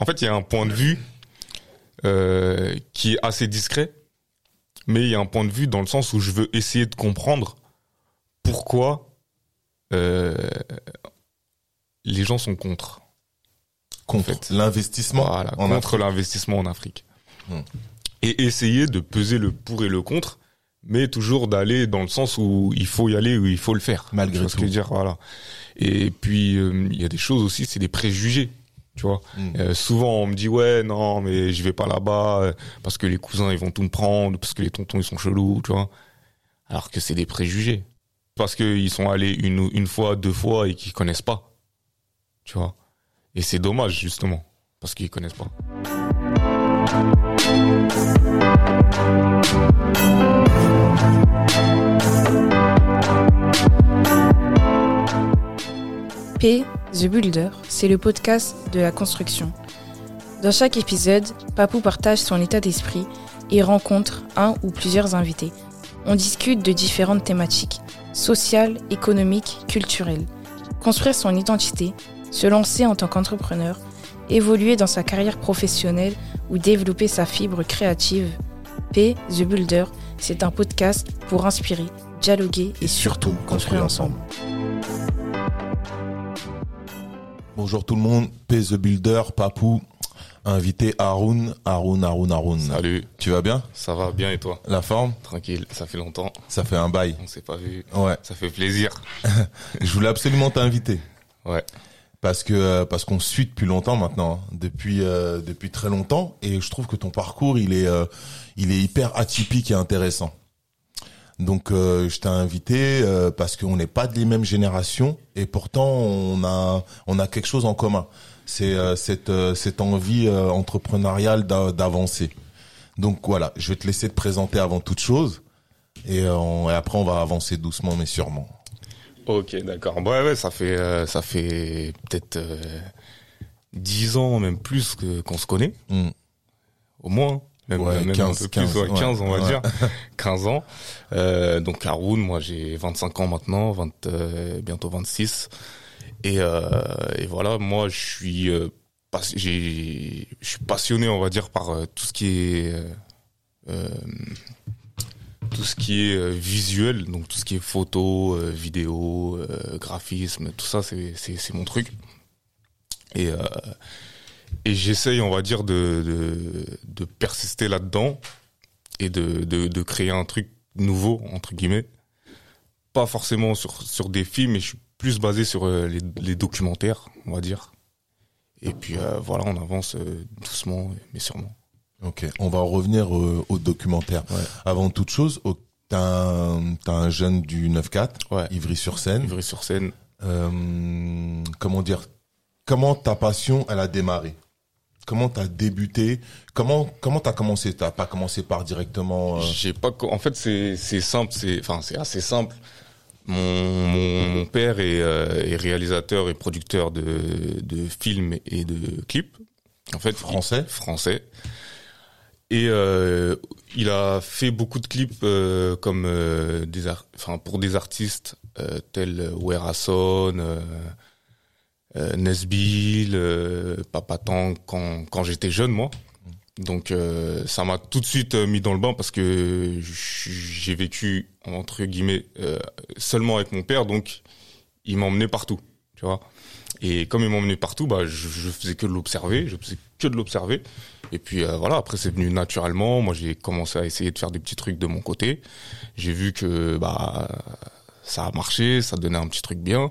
En fait, il y a un point de vue euh, qui est assez discret, mais il y a un point de vue dans le sens où je veux essayer de comprendre pourquoi euh, les gens sont contre. Contre l'investissement Voilà, en contre Afrique. l'investissement en Afrique. Hmm. Et essayer de peser le pour et le contre, mais toujours d'aller dans le sens où il faut y aller, où il faut le faire. Malgré vois ce tout. que je veux dire, voilà. Et puis, euh, il y a des choses aussi, c'est des préjugés. Tu vois, Hmm. Euh, souvent on me dit ouais non mais je vais pas là-bas euh, parce que les cousins ils vont tout me prendre parce que les tontons ils sont chelous tu vois. Alors que c'est des préjugés. Parce qu'ils sont allés une une fois deux fois et qu'ils connaissent pas. Tu vois. Et c'est dommage justement parce qu'ils connaissent pas. P, The Builder, c'est le podcast de la construction. Dans chaque épisode, Papou partage son état d'esprit et rencontre un ou plusieurs invités. On discute de différentes thématiques, sociales, économiques, culturelles. Construire son identité, se lancer en tant qu'entrepreneur, évoluer dans sa carrière professionnelle ou développer sa fibre créative. P, The Builder, c'est un podcast pour inspirer, dialoguer et surtout construire ensemble. Bonjour tout le monde, P The Builder, Papou, invité Haroun, Haroun, Haroun, Haroun. salut Tu vas bien? Ça va bien et toi? La forme? Tranquille ça fait longtemps Ça fait un bail. on s'est pas vu Ouais. ça fait plaisir Je voulais absolument t'inviter ouais parce que euh, parce qu'on suit depuis longtemps maintenant, hein. depuis euh, depuis très longtemps et je trouve que ton parcours il est euh, il est hyper atypique et intéressant. Donc euh, je t'ai invité euh, parce qu'on n'est pas des mêmes générations et pourtant on a on a quelque chose en commun. C'est euh, cette euh, cette envie euh, entrepreneuriale d'a- d'avancer. Donc voilà, je vais te laisser te présenter avant toute chose et, euh, on- et après on va avancer doucement mais sûrement. Ok, d'accord. Ouais, ouais, ça fait, euh, ça fait peut-être euh, 10 ans, même plus que qu'on se connaît, Hmm. au moins. Même, Ouais, même 15, un peu plus, 15, ouais, ouais. 15 on va dire. 15 ans. Euh, donc Haroun, moi j'ai 25 ans maintenant, 20, euh, bientôt 26. Et, euh, et voilà, moi je suis, euh, je suis passionné, on va dire, par euh, tout ce qui est... euh, tout ce qui est visuel, donc tout ce qui est photo, vidéo, graphisme, tout ça, c'est mon truc. Et et j'essaye, on va dire, de de, de persister là-dedans et de, de créer un truc nouveau entre guillemets. Pas forcément sur sur des films, mais je suis plus basé sur euh, les, les documentaires, on va dire. Et puis euh, voilà, on avance euh, doucement mais sûrement. Ok, on va revenir euh, au documentaire. Ouais. Avant toute chose, au- t'as un, t'as un jeune du 9-4, Ouais. Ivry-sur-Seine. Ivry-sur-Seine. Comment dire Comment ta passion, elle a démarré? Comment t'as débuté? Comment comment t'as commencé? T'as pas commencé par directement. euh, J'ai pas. En fait, c'est c'est simple. C'est enfin c'est assez simple. Mon, mon, mon père est, euh, est réalisateur et producteur de de films et de clips. En fait, Français il- français? Et euh, il a fait beaucoup de clips comme des enfin pour des artistes tels Werason, euh, Nesbill, euh, quand quand j'étais jeune moi. Donc euh, ça m'a tout de suite euh, mis dans le bain parce que j'ai vécu entre guillemets euh, seulement avec mon père, donc il m'emmenait partout, tu vois. Et comme il m'emmenait partout, bah je, je faisais que de l'observer, je faisais que de l'observer. Et puis voilà, après c'est venu naturellement. Moi j'ai commencé à essayer de faire des petits trucs de mon côté. J'ai vu que bah ça a marché, ça donnait un petit truc bien.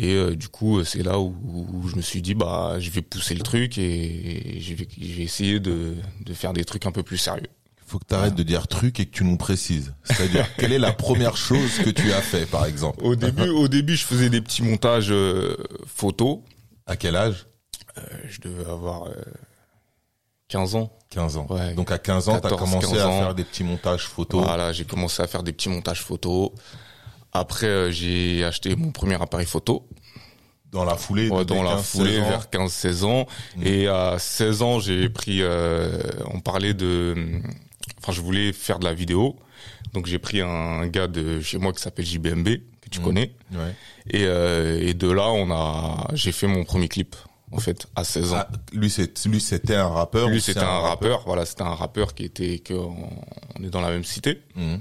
Et euh, du coup, c'est là où, où je me suis dit, bah, je vais pousser le truc et je vais, je vais essayer de, de faire des trucs un peu plus sérieux. faut que t'arrêtes de dire truc et que tu nous précises. C'est-à-dire, quelle est la première chose que tu as fait, par exemple Au début, au début, je faisais des petits montages euh, photos. À quel âge Euh, je devais avoir euh, 15 ans. 15 ans. Ouais. Donc à 15 ans, t'as 14, commencé 15 à faire des petits montages photos. Voilà, j'ai commencé à faire des petits montages photos. Après, euh, j'ai acheté mon premier appareil photo. Dans la foulée, Ouais, dans la 15, foulée 16 ans. vers 15-16 ans. Mm. Et à 16 ans, j'ai pris, euh, on parlait de, enfin, je voulais faire de la vidéo. Donc j'ai pris un gars de chez moi qui s'appelle JBMB, que tu Mm. connais. Ouais. Et, euh, et de là, on a, j'ai fait mon premier clip en fait, à 16 ans. Ah, lui, c'était un rappeur. Lui, c'était un rappeur. Voilà, c'était un rappeur qui était que on on est dans la même cité. Mhm.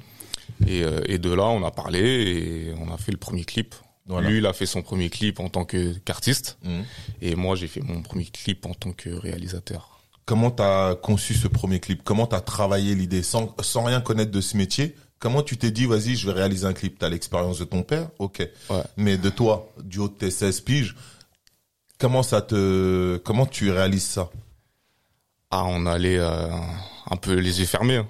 Et, euh, et de là, on a parlé et on a fait le premier clip. Voilà. Lui, il a fait son premier clip en tant qu'artiste, Mhm. et moi, j'ai fait mon premier clip en tant que réalisateur. Comment t'as conçu ce premier clip? Comment t'as travaillé l'idée? Sans, sans rien connaître de ce métier Comment tu t'es dit, vas-y, je vais réaliser un clip? T'as l'expérience de ton père, ok. Ouais. Mais de toi, du haut de tes 16 piges, comment ça te, comment tu réalises ça? Ah, on allait euh, un peu les yeux fermés. hein.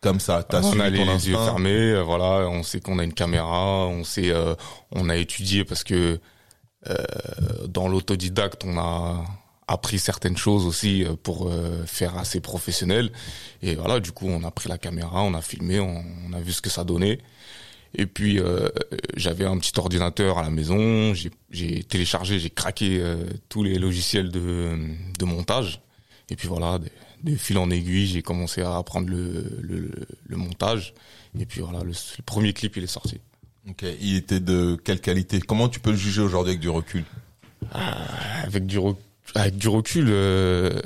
Comme ça, t'as on a les, les yeux fermés, euh, voilà, on sait qu'on a une caméra, on sait, euh, on a étudié parce que euh, dans l'autodidacte, on a appris certaines choses aussi euh, pour euh, faire assez professionnel. Et voilà, du coup, on a pris la caméra, on a filmé, on, on a vu ce que ça donnait. Et puis euh, j'avais un petit ordinateur à la maison, j'ai- téléchargé, j'ai craqué tous les logiciels de, de montage. Et puis voilà, de fil en aiguille, j'ai commencé à apprendre le, le, le montage. Et puis voilà, le, le premier clip, il est sorti. Ok. Il était de quelle qualité? Comment tu peux le juger aujourd'hui avec du recul? Avec du, rec- avec du recul, euh,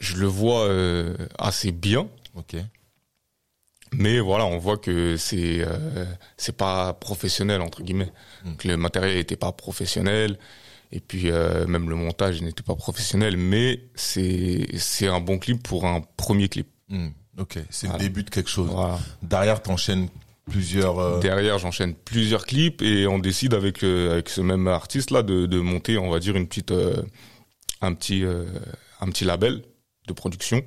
je le vois euh, assez bien. Ok. Mais voilà, on voit que c'est euh, c'est pas professionnel entre guillemets. Mm. Que le matériel n'était pas professionnel et puis euh, même le montage n'était pas professionnel. Mais c'est c'est un bon clip pour un premier clip. Hmm. Ok. C'est Voilà. le début de quelque chose. Voilà. Derrière, t'enchaînes plusieurs. euh, Derrière, j'enchaîne plusieurs clips et on décide avec euh, avec ce même artiste là de, de monter, on va dire une petite euh, un petit euh, un petit label de production.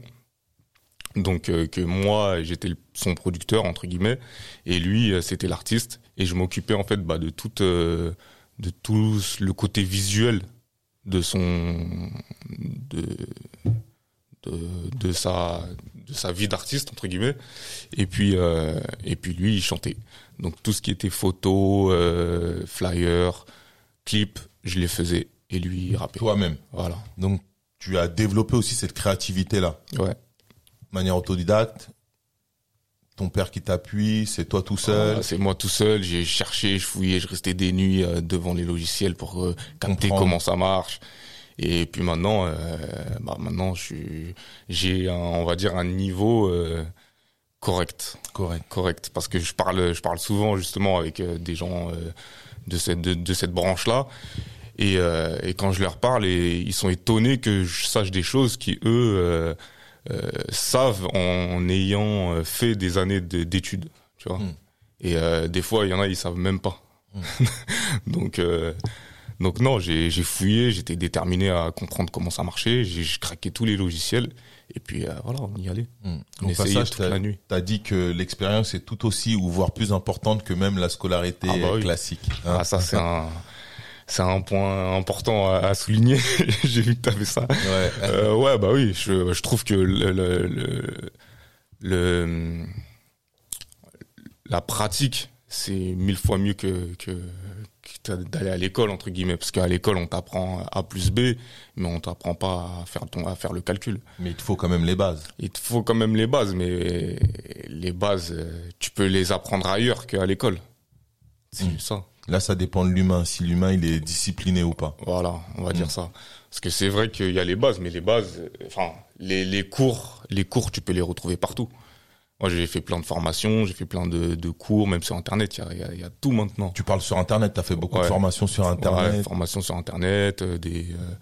Donc euh, que moi j'étais son producteur entre guillemets et lui c'était l'artiste et je m'occupais en fait bah, de toute euh, de tout le côté visuel de son de de, de sa de sa vie d'artiste entre guillemets et puis euh, et puis lui il chantait donc tout ce qui était photo euh, flyer clip je les faisais et lui il rappait Toi-même. voilà Donc, tu as développé aussi cette créativité-là. ouais Manière autodidacte. Ton père qui t'appuie, c'est toi tout seul. Voilà, c'est moi tout seul j'ai cherché je fouillais je restais des nuits euh, devant les logiciels pour euh, capter comment ça marche et puis maintenant euh, bah maintenant j'ai un, on va dire un niveau euh, correct Correct. correct parce que je parle je parle souvent justement avec des gens de cette de, de cette branche là et, euh, et quand je leur parle et ils sont étonnés que je sache des choses qui eux savent en ayant euh, fait des années de- d'études tu vois Mm. et euh, des fois il y en a ils savent même pas donc euh, donc non j'ai fouillé j'étais déterminé à comprendre comment ça marchait j'ai craqué tous les logiciels et puis euh, voilà on y allait Hmm. on passage, toute t'as la nuit as dit que l'expérience est tout aussi ou voire plus importante que même la scolarité Ah bah oui. classique. hein. Ah, ça, c'est un, c'est un point important à, à souligner. J'ai vu que tu avais ça. Ouais. Euh, ouais, bah oui, je, je trouve que le, le, le, le- la pratique, c'est mille fois mieux que, que, que d'aller à l'école, entre guillemets. Parce qu'à l'école, on t'apprend A plus B, mais on t'apprend pas à faire, ton, à faire le calcul. Mais il te faut quand même les bases. Il te faut quand même les bases, mais les bases, euh, tu peux les apprendre ailleurs qu'à l'école. C'est Mm. ça. Là, ça dépend de l'humain, si l'humain il est discipliné ou pas. Voilà, on va Mm. dire ça. Parce que c'est vrai qu'il y a les bases, mais les bases, euh, enfin, les, les cours, les cours, tu peux les retrouver partout. Moi, j'ai fait plein de formations, j'ai fait plein de, de cours, même sur Internet, il y a, y a- y a tout maintenant. Tu parles sur Internet, tu as fait beaucoup de Ouais. formations sur Ouais, Internet. formations sur Internet, euh, des, euh,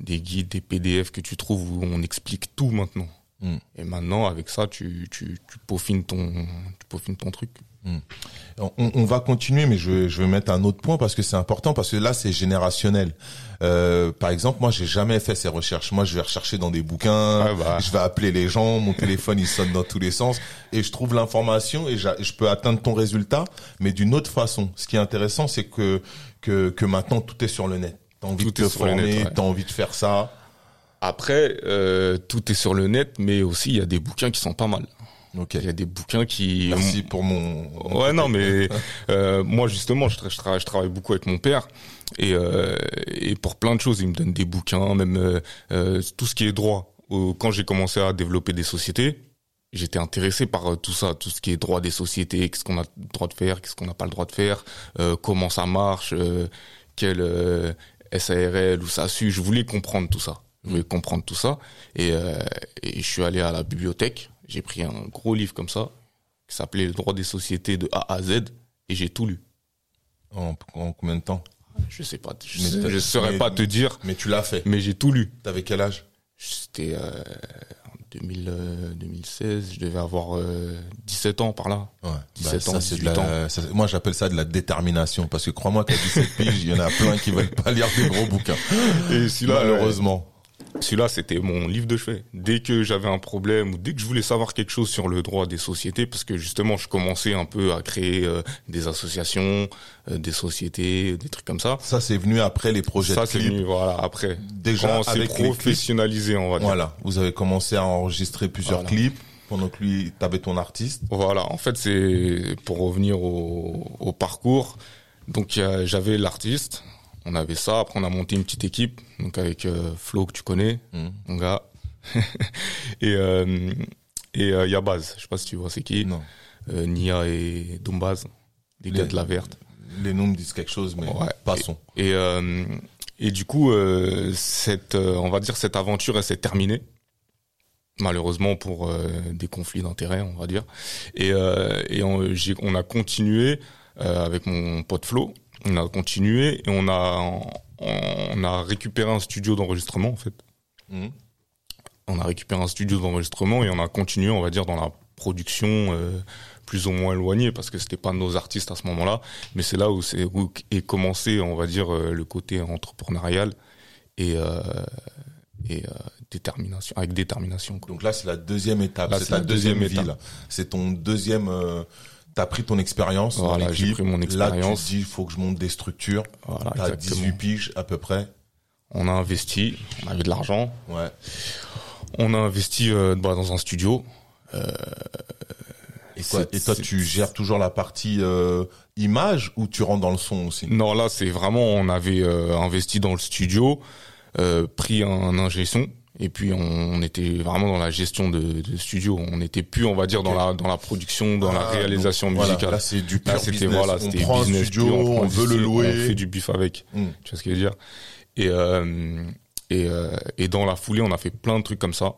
des guides, des PDF que tu trouves où on explique tout maintenant. Mm. Et maintenant, avec ça, tu, tu, tu peaufines ton, tu peaufines ton truc. On, on va continuer, mais je, vais- je vais mettre un autre point parce que c'est important, parce que là, c'est générationnel. Euh, par exemple, moi, j'ai jamais fait ces recherches. Moi, je vais rechercher dans des bouquins, Ouais, bah. je vais appeler les gens, mon téléphone, il sonne dans tous les sens, et je trouve l'information et je peux atteindre ton résultat, mais d'une autre façon. Ce qui est intéressant, c'est que, que, que maintenant, tout est sur le net. T'as envie Tout de te former, ouais. t'as envie de faire ça. Après, euh, tout est sur le net, mais aussi, il y a des bouquins qui sont pas mal. Ok. Il y a des bouquins qui... Merci pour mon. Ouais, non, mais euh, moi justement, je, tra- je, travaille, je travaille beaucoup avec mon père et, euh, et pour plein de choses, il me donne des bouquins, même euh, euh, tout ce qui est droit. Quand j'ai commencé à développer des sociétés, j'étais intéressé par euh, tout ça, tout ce qui est droit des sociétés, qu'est-ce qu'on a le droit de faire, qu'est-ce qu'on n'a pas le droit de faire, euh, comment ça marche, euh, quel euh, SARL ou SASU. Je voulais comprendre tout ça. Je voulais comprendre tout ça. Et, euh, et je suis allé à la bibliothèque. J'ai pris un gros livre comme ça qui s'appelait Le droit des sociétés de A à Z et j'ai tout lu. En, en combien de temps? Je sais pas. Je, sais- je saurais mais- pas te dire, Mais tu l'as fait. mais j'ai tout lu. T'avais quel âge? C'était euh, en 2000, euh, 2016. Je devais avoir euh, 17 ans par là. Ouais. 17 ans, ça, c'est de 18 la- ça, moi, j'appelle ça de la détermination. Parce que crois-moi qu'à 17 piges, il y en a plein qui veulent pas lire des gros bouquins. Et celui-là, Malheureusement. Celui-là, c'était mon livre de chevet. Dès que j'avais un problème ou dès que je voulais savoir quelque chose sur le droit des sociétés, parce que justement, je commençais un peu à créer euh, des associations, euh, des sociétés, des trucs comme ça. Ça, c'est venu après les projets Ça, de c'est clips. venu, voilà, après. Déjà, Quand c'est les clips. professionnalisé, on va dire. Voilà. Vous avez commencé à enregistrer plusieurs Voilà. clips. Pendant que lui, t'avais ton artiste. Voilà, en fait, c'est pour revenir au, au parcours. Donc, j'avais l'artiste, on avait ça. Après, on a monté une petite équipe, donc avec euh, Flo que tu connais, Mhm. mon gars, et euh, et euh, Yabaz. Je sais pas si tu vois c'est qui. Non. Nia et Dombaz, Les- gars de la verte. Les noms me disent quelque chose, mais Ouais. passons. Et et du coup, cette, on va dire cette aventure, elle s'est terminée. Malheureusement pour des conflits d'intérêts, on va dire. Et, et on, a continué avec mon pote Flo. On a continué et on a on a récupéré un studio d'enregistrement en fait. Mhm. On a récupéré un studio d'enregistrement et on a continué, on va dire, dans la production euh, plus ou moins éloignée parce que c'était pas nos artistes à ce moment-là, mais c'est là où c'est où est commencé, on va dire, euh, le côté entrepreneurial et euh, et euh, détermination avec détermination. Quoi. Donc là, c'est la deuxième étape. C'est ta la deuxième, deuxième vie, là. C'est ton deuxième. Euh, T'as pris ton expérience. dans Voilà, les j'ai clips. pris mon Là, tu te dis, il faut que je monte des structures. Voilà, T'as exactement. 18 piges à peu près. On a investi, on avait de l'argent, Ouais. on a investi euh, bah, dans un studio. Et, quoi, et toi, tu gères toujours la partie euh, image ou tu rentres dans le son aussi? Non, là, c'est vraiment, on avait euh, investi dans le studio, euh, pris un ingé son, et puis on, on était vraiment dans la gestion de, de studio. On n'était plus, on va dire, dans la dans la production, dans la Ah, réalisation donc, voilà, musicale. là, c'est du pur Là, c'était business. voilà, on prend business un studio, pur, on, veut le louer. on fait du bif avec. Mm. Tu vois ce que je veux dire? Et euh, et euh, et dans la foulée, on a fait plein de trucs comme ça.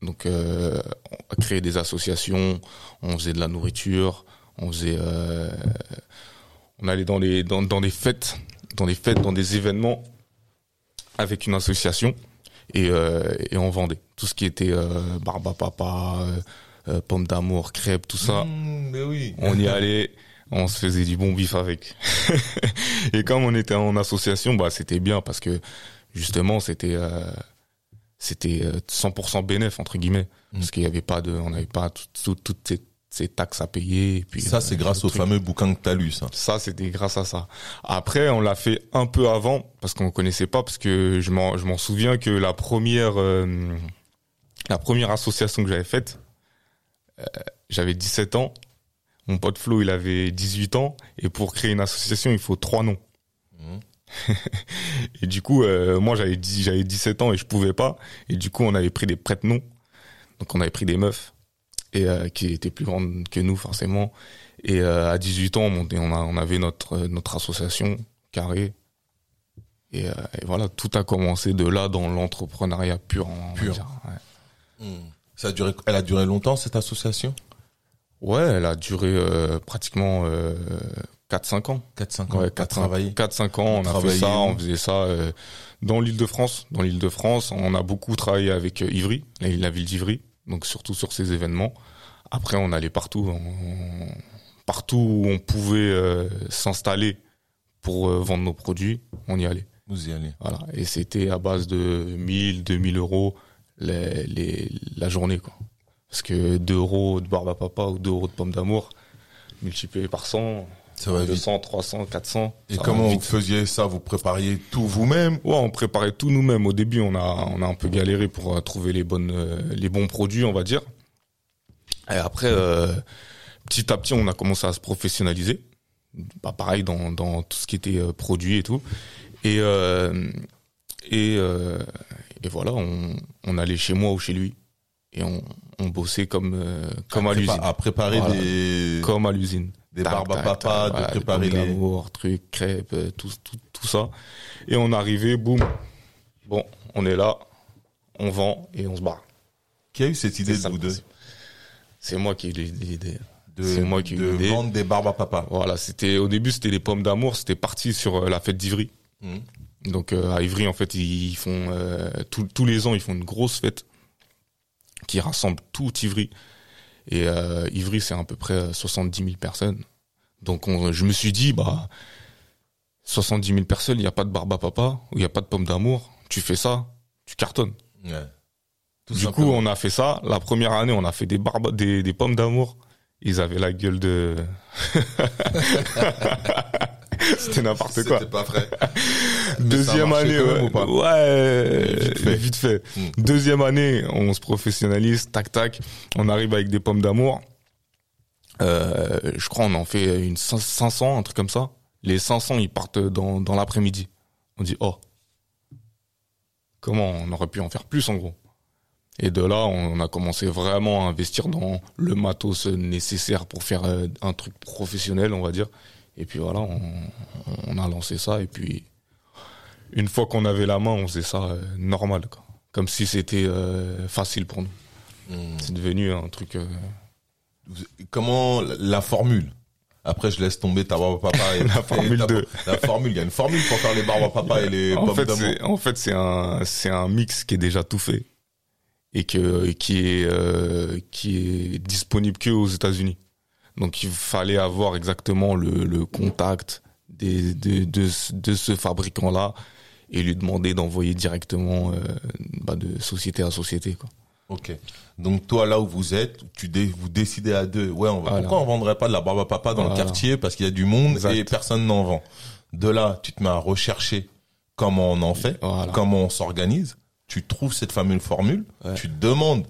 Donc, euh, on a créé des associations, on faisait de la nourriture, on faisait, on allait dans les dans dans des fêtes, dans des fêtes, dans des événements avec une association et euh, et on vendait tout ce qui était euh, barbe à papa, euh, pommes d'amour, crêpes, tout ça Mm, mais oui. on y allait, on se faisait du bon bif avec. et comme on était en association, bah c'était bien parce que justement c'était euh, c'était euh, 100% bénéf entre guillemets Mm. parce qu'il y avait pas de, on n'avait pas tout- tout- toutes ces taxes à payer. Et puis Ça, euh, c'est grâce au truc. fameux bouquin que t'as lu, ça. Ça, c'était grâce à ça. Après, on l'a fait un peu avant parce qu'on connaissait pas, parce que je m'en, je m'en souviens que la première, euh, la première association que j'avais faite, euh, j'avais 17 ans. Mon pote Flo, il avait 18 ans. Et pour créer une association, il faut trois noms. Mhm. et du coup, euh, moi, j'avais j'avais 17 ans et je pouvais pas. Et du coup, on avait pris des prête-noms. Donc, on avait pris des meufs et euh, qui étaient plus grandes que nous forcément. Et euh, à 18 ans, on, on, a, on avait notre euh, notre association carré. Et, euh, et voilà, tout a commencé de là dans l'entrepreneuriat pur. on Pur. dire, ouais. Ça a duré, elle a duré longtemps, cette association? Ouais, elle a duré euh, pratiquement euh, 4-5 ans. 4-5 ans. Ouais, T'as 4-5 travaillé. 4-5 ans, on a Travaillé fait ça, on faisait ça euh, dans l'île de France. Dans l'île de France, on a beaucoup travaillé avec euh, Ivry, la, la ville d'Ivry, donc surtout sur ces événements. Après, on allait partout, on- partout où on pouvait euh, s'installer pour euh, vendre nos produits, on y allait. Vous y allez. Voilà, et c'était à base de 1000, 2000 euros les, les, la journée, quoi. Parce que 2 euros de barbe à papa ou 2 euros de pommes d'amour, multiplié par 100, Ça va vite. 200, 300, 400. Et comment vous faisiez ça? Vous prépariez tout vous-même? Ouais, on préparait tout nous-mêmes. Au début, on a, on a un peu galéré pour euh, trouver les bonnes, euh, les bons produits, on va dire. Et après, euh, petit à petit, on a commencé à se professionnaliser. Bah, pareil dans, dans tout ce qui était produit et tout. Et et et voilà, on, on allait chez moi ou chez lui et on, on bossait comme comme à l'usine, à préparer Voilà. des. comme à l'usine. Des Tac, barbes à tac, papa, tac, de des préparer pommes les. d'amour, trucs, crêpes, euh, tout, tout, tout ça. Et on arrivait, boum. Bon, on est là, on vend et on se barre. Qui a eu cette idée de vous deux. C'est moi qui ai eu l'idée. de, moi qui eu de vendre des barbes à papa Voilà, c'était au début c'était les pommes d'amour, c'était parti sur euh, la fête d'Ivry. Mhm. Donc euh, à Ivry en fait ils font euh, tous les ans ils font une grosse fête qui rassemble tout Ivry et euh, Ivry c'est à peu près euh, 70 000 personnes. Donc on- je me suis dit bah 70 000 personnes, il n'y a pas de barbe à papa, il n'y a pas de pommes d'amour, tu fais ça, tu cartonnes. Ouais. Tout du coup on a fait ça. La première année on a fait des barbes, des, des pommes d'amour. Ils avaient la gueule de c'était n'importe quoi. C'était pas vrai. Deuxième année, ouais, ou pas? Ouais, Vite fait. vite fait. Hmm. Deuxième année, on se professionnalise, tac tac, on arrive avec des pommes d'amour. Euh, je crois on en fait une cin- 500, un truc comme ça. Les 500, ils partent dans, dans l'après-midi. On dit oh, comment on aurait pu en faire plus en gros? Et de là, on a commencé vraiment à investir dans le matos nécessaire pour faire euh, un truc professionnel, on va dire. Et puis voilà, on, on a lancé ça. Et puis, une fois qu'on avait la main, on faisait ça euh, normal, quoi. Comme si c'était euh, facile pour nous. Hmm. C'est devenu un truc. euh, Comment la, formule? Après, je laisse tomber ta barbe à papa et La formule ta- de- La formule, il y a une formule pour faire les barbes à papa et les en pommes fait, c'est en fait c'est un c'est un mix qui est déjà tout fait et que qui est euh, qui est disponible que aux États-Unis. Donc il fallait avoir exactement le, le contact des de de, ce- de ce fabricant là et lui demander d'envoyer directement euh, bah, de société à société quoi. Ok. Donc toi, là où vous êtes, tu dé- vous décidez à deux. Ouais, on va, Voilà. pourquoi on vendrait pas de la barbe à papa dans le quartier? Parce qu'il y a du monde Exact. et personne n'en vend. De là, tu te mets à rechercher comment on en fait, Voilà. comment on s'organise. Tu trouves cette fameuse formule. Ouais. Tu demandes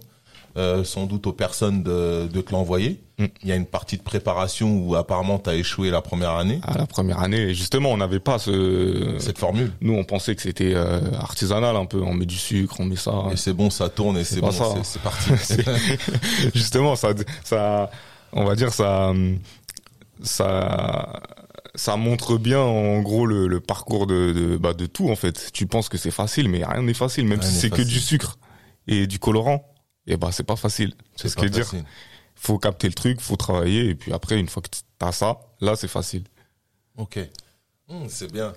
euh, sans doute aux personnes de, de te l'envoyer. Mm. Il y a une partie de préparation où apparemment tu as échoué la première année. À la première année, justement, on n'avait pas ce Cette formule. nous on pensait que c'était euh, artisanal un peu, on met du sucre, on met ça. Et c'est bon, ça tourne et c'est bon, ça. c'est- parti. Justement ça ça on va dire ça ça ça montre bien en gros le, le parcours de, de bah de tout en fait tu penses que c'est facile mais rien n'est facile même Rien si c'est que du sucre et du colorant et bah c'est pas facile c'est ce que dire faut capter le truc faut travailler et puis après une fois que t'as ça là c'est facile Ok. Hum, c'est bien.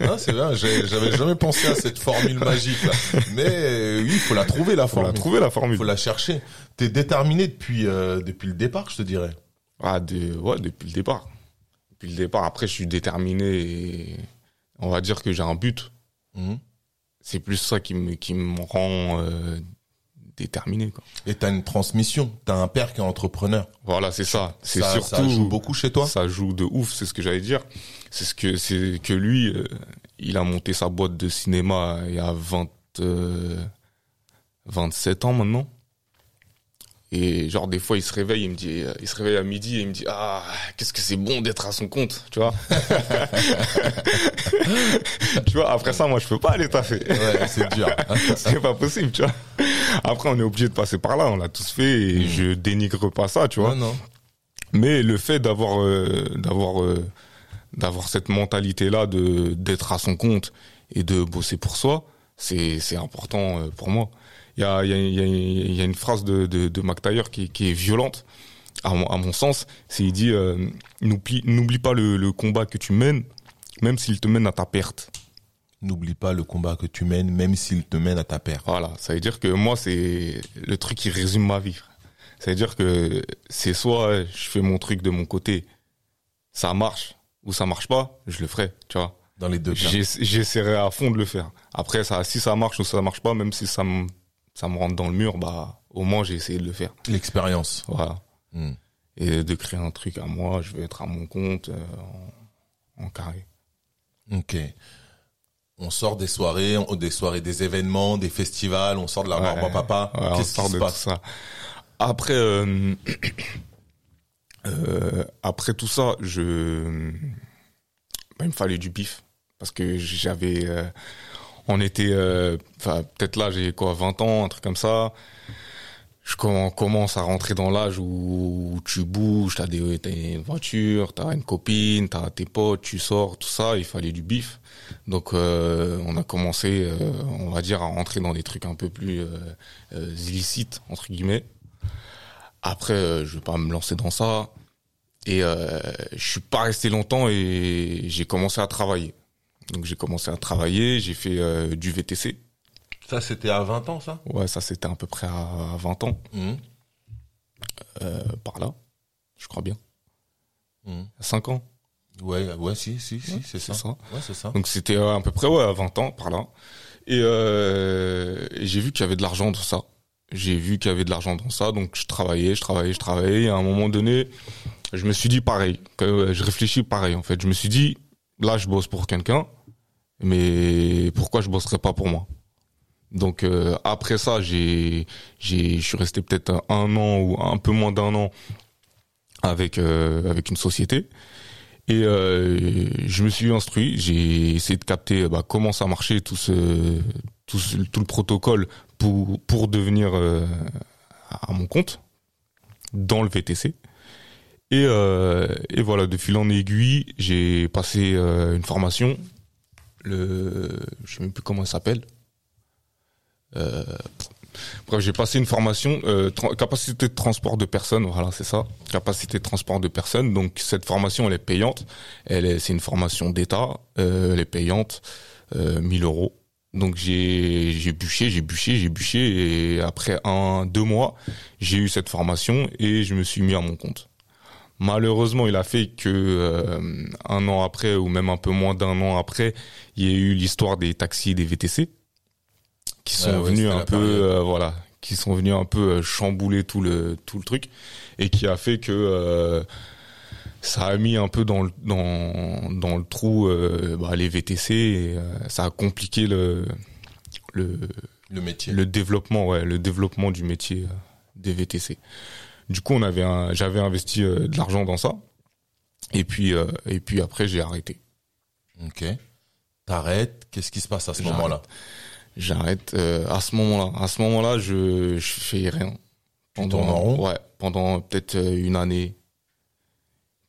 Ah, c'est bien. J'avais jamais pensé à cette formule magique. Là. Mais euh, oui, il faut la trouver la faut la formule. trouver la Il formule faut la chercher. T'es déterminé depuis euh, depuis le départ, je te dirais. ah de, ouais depuis le départ depuis le départ après je suis déterminé et on va dire que j'ai un but Mhm. c'est plus ça qui me qui me rend euh, déterminé quoi. Et t'as une transmission. T'as un père qui est entrepreneur. Voilà, c'est ça. C'est ça, surtout ça joue beaucoup chez toi. ça joue de ouf, c'est ce que j'allais dire. C'est ce que c'est que lui euh, il a monté sa boîte de cinéma il y a 20 euh, 27 ans maintenant. Et genre des fois il se réveille, il me dit euh, il se réveille à midi et il me dit ah, qu'est-ce que c'est bon d'être à son compte, tu vois. tu vois, après ça moi je peux pas aller taffer. Ouais, c'est dur. c'est pas possible, tu vois. Après, on est obligé de passer par là, on l'a tous fait et je dénigre pas ça, tu vois. Ouais, non. Mais le fait d'avoir euh, d'avoir euh, d'avoir cette mentalité là de d'être à son compte et de bosser pour soi, c'est c'est important pour moi. Il y a il y a il y a, y a une phrase de de, de Mac Taylor qui qui est violente à mon, à mon sens, c'est il dit euh, n'oublie n'oublie pas le, le combat que tu mènes même s'il te mène à ta perte. N'oublie pas le combat que tu mènes, même s'il te mène à ta perte. Voilà, ça veut dire que moi c'est le truc qui résume ma vie. Ça veut dire que c'est soit je fais mon truc de mon côté, ça marche ou ça marche pas, je le ferai, tu vois. Dans les deux cas. J'ess- J'essaierai à fond de le faire. Après ça, si ça marche ou ça marche pas, même si ça me ça me rentre dans le mur, bah au moins j'ai essayé de le faire. L'expérience. Voilà. Hmm. Et de créer un truc à moi, je vais être à mon compte euh, en, en carré. Ok. On sort des soirées, on- des soirées, des événements, des festivals, on sort de la barbe à Ouais, papa. ouais, on Qu'est-ce sort qui se passe ça. Après, euh, euh, après tout ça, je, bah, il me fallait du bif parce que j'avais, on était, euh, enfin peut-être là j'ai quoi, 20 ans, un truc comme ça. je com- commence à rentrer dans l'âge où tu bouges, t'as des, t'as une voiture, t'as une copine, t'as tes potes, tu sors, tout ça, il fallait du bif. Donc euh, on a commencé, euh, on va dire, à rentrer dans des trucs un peu plus illicites entre guillemets. Après, je vais pas me lancer dans ça. Et je suis pas resté longtemps et j'ai commencé à travailler. Donc j'ai commencé à travailler, j'ai fait euh, du VTC. Ça, c'était à 20 ans, ça? Ouais, ça c'était à peu près à 20 ans, Mhm. euh, par là, je crois bien. Mhm. À 5 ans. Ouais, ouais, si, si, si, Ouais, c'est ça. ça. Ouais, c'est ça. Donc c'était euh, à peu près ouais, à 20 ans, par là. Et, euh, j'ai vu qu'il y avait de l'argent dans ça. J'ai vu qu'il y avait de l'argent dans ça, donc je travaillais, je travaillais, je travaillais. Et à un moment donné, je me suis dit pareil, que je réfléchis pareil en fait. Je me suis dit, là je bosse pour quelqu'un, mais pourquoi je bosserais pas pour moi? Donc euh, après ça, j'ai, j'ai, je suis resté peut-être un an ou un peu moins d'un an avec euh, avec une société. Et euh, je me suis instruit, j'ai essayé de capter bah, comment ça marchait tout ce tout, ce- tout le protocole pour pour devenir euh, à mon compte dans le VTC. Et, euh, et voilà, de fil en aiguille, j'ai passé euh, une formation. Le, je sais même plus comment elle s'appelle. Euh, bref, j'ai passé une formation euh, capacité de transport de personnes. Voilà, c'est ça. Capacité de transport de personnes. Donc cette formation, elle est payante. Elle est, c'est une formation d'État. Euh, elle est payante, euh, 1000 euros. Donc j'ai j'ai bûché, j'ai bûché, j'ai bûché et après un deux mois, j'ai eu cette formation et je me suis mis à mon compte. Malheureusement, il a fait que euh, un an après ou même un peu moins d'un an après, il y a eu l'histoire des taxis et des VTC qui sont venus un peu euh, voilà, qui sont venus un peu euh, chambouler tout le tout le truc et qui a fait que euh, ça a mis un peu dans le dans dans le trou bah, les VTC et ça a compliqué le le Le métier. le développement ouais le développement du métier des VTC du coup on avait j'avais investi euh, de l'argent dans ça. Et puis euh, et puis après j'ai arrêté. Ok. T'arrêtes. Qu'est-ce qui se passe à ce moment-là? J'arrête. Euh, à ce moment-là. À ce moment-là je je fais rien. Tu tournes en rond? Ouais. Pendant peut-être une année.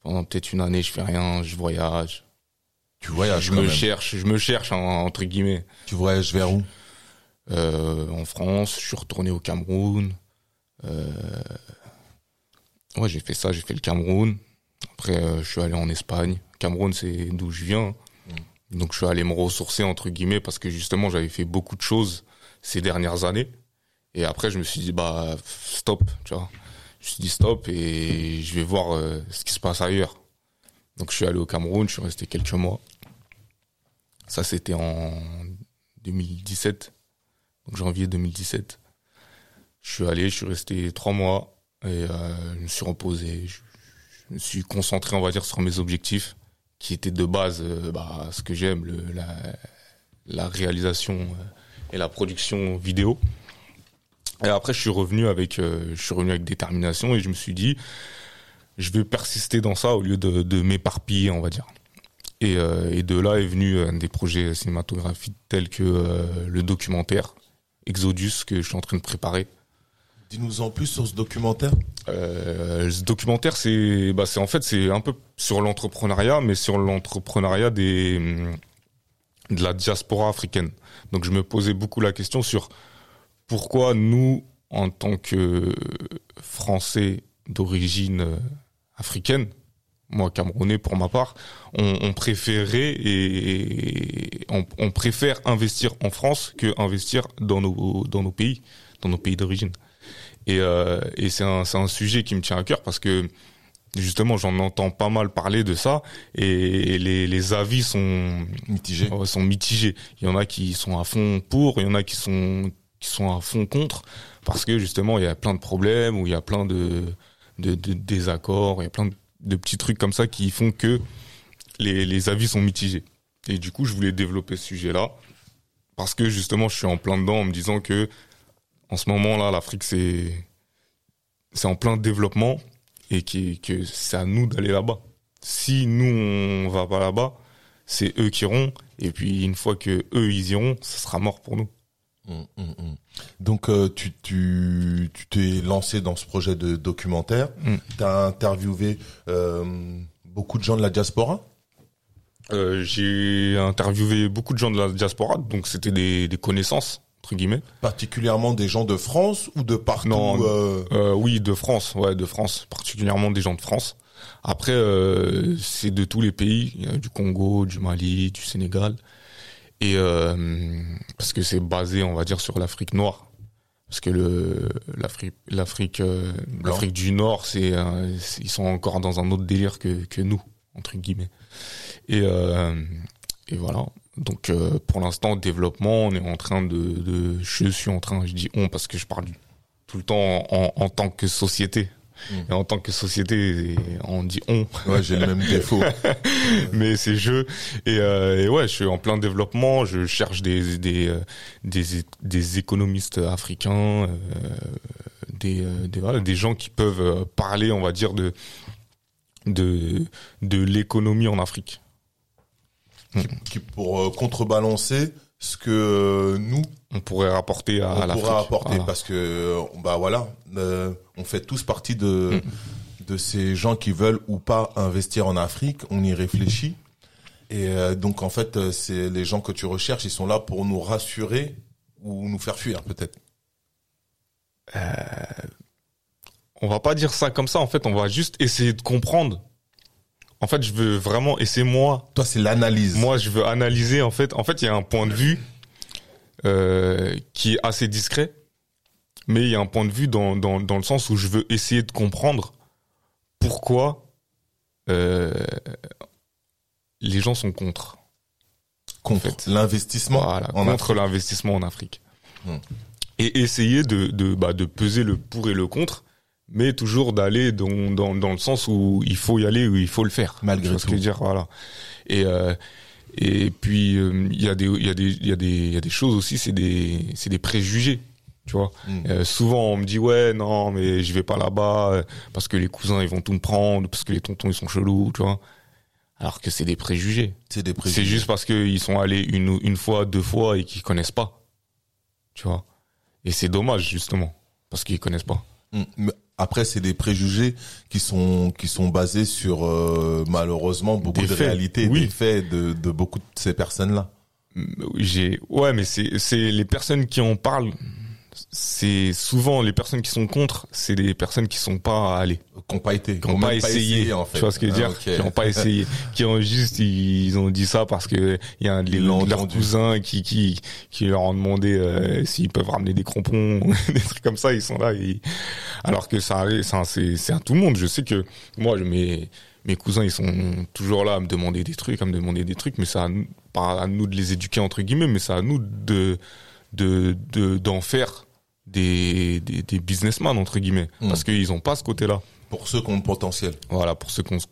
Pendant peut-être une année je fais rien. Je voyage. Tu voyages je quand me même. cherche je me cherche entre guillemets. Tu voyages vers où? Euh, en France. Je suis retourné au Cameroun. Euh, ouais j'ai fait ça j'ai fait le Cameroun. Après euh, je suis allé en Espagne. Cameroun c'est d'où je viens. Donc je suis allé me ressourcer entre guillemets parce que justement j'avais fait beaucoup de choses ces dernières années. Et après je me suis dit bah stop tu vois. Je me suis dit stop et je vais voir euh, ce qui se passe ailleurs. Donc je suis allé au Cameroun je suis resté quelques mois. Ça c'était en 2017 donc janvier 2017 je suis allé je suis resté trois mois et euh, je me suis reposé je, me suis concentré on va dire sur mes objectifs qui étaient de base euh, bah, ce que j'aime la, la réalisation euh, et la production vidéo. Et après je suis revenu avec je suis revenu avec détermination et je me suis dit je vais persister dans ça au lieu de, m'éparpiller on va dire. Et, de là est venu euh, des projets cinématographiques tels que le documentaire Exodus que je suis en train de préparer Dis-nous en plus sur ce documentaire. euh, ce documentaire, c'est, bah, c'est en fait, c'est un peu sur l'entrepreneuriat, mais sur l'entrepreneuriat hum, de la diaspora africaine. Donc, je me posais beaucoup la question sur pourquoi nous, en tant que Français d'origine euh, africaine, moi Camerounais pour ma part, on, préférait et préfère investir en France que investir dans nos pays, dans nos pays d'origine. Et, euh, et c'est un, c'est un sujet qui me tient à cœur parce que justement j'en entends pas mal parler de ça et les, les avis sont Mitigé. euh, sont mitigés. Il y en a qui sont à fond pour, il y en a qui sont qui sont à fond contre parce que justement il y a plein de problèmes ou il y a plein de de, de désaccords, il y a plein de, de petits trucs comme ça qui font que les, les avis sont mitigés. Et du coup, je voulais développer ce sujet-là parce que justement, je suis en plein dedans en me disant que en ce moment-là, l'Afrique c'est c'est en plein développement et qui, que c'est à nous d'aller là-bas. Si nous on va pas là-bas, c'est eux qui iront et puis une fois que eux ils iront, ça sera mort pour nous. Hum, hum, hum. Donc euh, tu tu tu t'es lancé dans ce projet de documentaire. Mm. Tu as interviewé euh, beaucoup de gens de la diaspora? Euh, j'ai interviewé beaucoup de gens de la diaspora, donc c'était des, des connaissances entre guillemets. Particulièrement des gens de France ou de partout Non, euh, Euh, oui, de France, ouais, de France, particulièrement des gens de France. Après, euh, c'est de tous les pays, du Congo, du Mali, du Sénégal, et euh, parce que c'est basé, on va dire, sur l'Afrique noire, parce que le l'Afrique, l'Afrique, euh, Blanc. l'Afrique du Nord, c'est, euh, c'est- ils sont encore dans un autre délire que que nous, entre guillemets. Et euh, et voilà. Donc euh, pour l'instant, développement, on est en train de, de, je suis en train, je dis on parce que je parle tout le temps en, en tant que société. Mm. Et en tant que société, on dit on, ouais, j'ai le même défaut. mais c'est je. Et, euh, et ouais, je suis en plein développement. Je cherche des des euh, des, des économistes africains, euh, des euh, des, voilà, des gens qui peuvent euh, parler, on va dire de de de l'économie en Afrique. Qui pour euh, contrebalancer ce que euh, nous On pourrait rapporter à, on à l'Afrique. pourra apporter Voilà. parce que euh, bah voilà euh, on fait tous partie de de ces gens qui veulent ou pas investir en Afrique on y réfléchit et euh, donc en fait euh, c'est les gens que tu recherches ils sont là pour nous rassurer ou nous faire fuir peut-être on va pas dire ça comme ça. En fait, on va juste essayer de comprendre. En fait, je veux vraiment, et c'est moi, toi c'est l'analyse moi, je veux analyser. En fait, en fait, il y a un point de vue euh, qui est assez discret, mais il y a un point de vue dans dans dans le sens où je veux essayer de comprendre pourquoi euh, les gens sont contre. contre en fait. l'investissement Voilà, en contre l'investissement en Afrique. Hmm. Et essayer de, de, bah, de peser le pour et le contre, mais toujours d'aller dans, dans, dans le sens où il faut y aller, où il faut le faire. Malgré vois ce tout. que je veux dire, voilà. Et, euh, et puis, euh, il y, a des- il y, a des- il y, a des- il y a des choses aussi, c'est des, c'est des préjugés. Tu vois, Hmm. Euh, souvent on me dit ouais non mais je vais pas là-bas euh, parce que les cousins ils vont tout me prendre parce que les tontons ils sont chelous tu vois alors que c'est des préjugés c'est des c'est préjugés juste parce qu'ils sont allés une, une fois, deux fois et qu'ils connaissent pas. Tu vois. Et c'est dommage, justement. Parce qu'ils connaissent pas. Mm. Mais Après, c'est des préjugés qui sont qui sont basés sur euh, malheureusement beaucoup Des de faits, réalités, oui. des faits de, de beaucoup de ces personnes-là. J'ai, ouais, mais c'est, c'est les personnes qui en parlent. C'est souvent les personnes qui sont contre, c'est les personnes qui sont pas allées, Qui n'ont pas été, qui n'ont pas, essayé, en fait. Tu vois ce que je veux Ah, dire ok. Qui n'ont pas essayé, qui ont juste, ils ont dit ça parce que il y a un de, leurs cousins qui qui qui leur ont demandé euh, s'ils peuvent ramener des crampons, des trucs comme ça. Ils sont là, et- alors que ça arrive, ça, c'est c'est à tout le monde. Je sais que moi, je- mes mes cousins, ils sont toujours là à me demander des trucs, à me demander des trucs, mais nous, pas à nous de les éduquer entre guillemets, mais c'est à nous de de de d'en faire des, des des businessmen entre guillemets, Mm. parce qu'ils ont pas ce côté-là. Pour ceux qui ont le potentiel. Voilà, pour ceux qui ont, ce-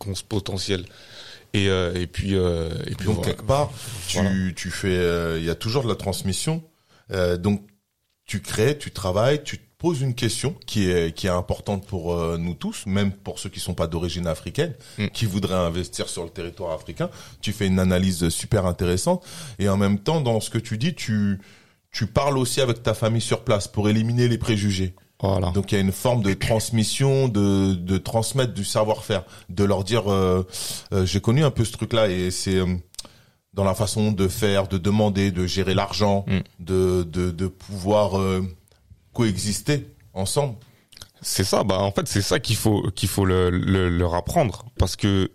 qui ont ce potentiel. Et, euh, et puis, euh, et puis Donc voilà. quelque part, tu Voilà. tu fais, euh, il y a toujours de la transmission. Euh, donc tu crées, tu travailles, tu te poses une question qui est qui est importante pour euh, nous tous, même pour ceux qui sont pas d'origine africaine, Mm. qui voudraient investir sur le territoire africain. Tu fais une analyse super intéressante et en même temps, dans ce que tu dis, tu tu parles aussi avec ta famille sur place pour éliminer les préjugés. Voilà. Donc il y a une forme de transmission, de, de transmettre du savoir-faire, de leur dire euh, euh, j'ai connu un peu ce truc-là et c'est euh, dans la façon de faire, de demander, de gérer l'argent, Mm. de, de de pouvoir euh, coexister ensemble. C'est ça, bah en fait c'est ça qu'il faut qu'il faut le, le- leur apprendre parce que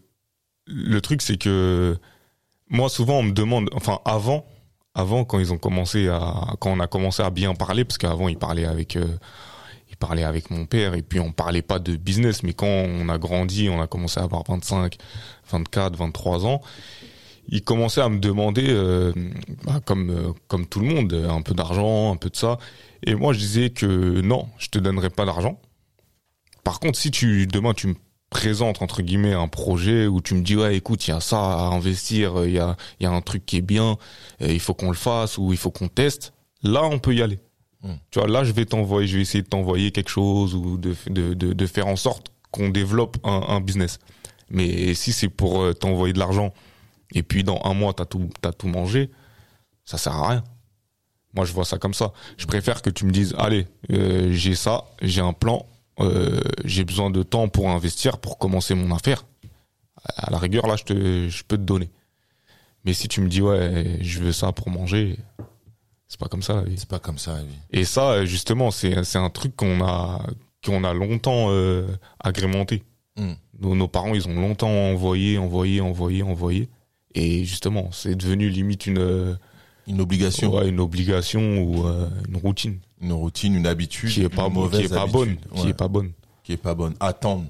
le truc c'est que moi souvent on me demande enfin avant avant quand ils ont commencé à quand on a commencé à bien parler parce qu'avant ils parlaient avec euh, ils parlaient avec mon père et puis on parlait pas de business mais quand on a grandi on a commencé à avoir 25 24 23 ans ils commençaient à me demander euh, bah, comme euh, comme tout le monde un peu d'argent un peu de ça. Et moi je disais que non je te donnerai pas d'argent. Par contre, si tu demain tu me présentes entre guillemets un projet où tu me dis ouais écoute il y a ça à investir, il y a il y a un truc qui est bien, euh, il faut qu'on le fasse ou il faut qu'on teste, là on peut y aller. Mm. Tu vois là je vais t'envoyer, je vais essayer de t'envoyer quelque chose ou de de de, de faire en sorte qu'on développe un, un business. Mais si c'est pour euh, t'envoyer de l'argent et puis dans un mois t'as tout t'as tout mangé, ça sert à rien. Moi, je vois ça comme ça. Je préfère que tu me dises, allez, euh, j'ai ça, j'ai un plan, euh, j'ai besoin de temps pour investir, pour commencer mon affaire. À la rigueur, là, je, te, je peux te donner. Mais si tu me dis, ouais, je veux ça pour manger, c'est pas comme ça. la vie. C'est pas comme ça, oui. Et ça, justement, c'est un truc qu'on a qu'on a longtemps euh, agrémenté. Mm. Nos, nos parents, ils ont longtemps envoyé, envoyé, envoyé, envoyé. Et justement, c'est devenu limite une euh, Une obligation, ouais, une obligation ou euh, une routine une routine, une habitude, qui est pas bo- qui mauvaise est pas habitude. bonne, qui est pas bonne. qui est pas bonne. Attendre.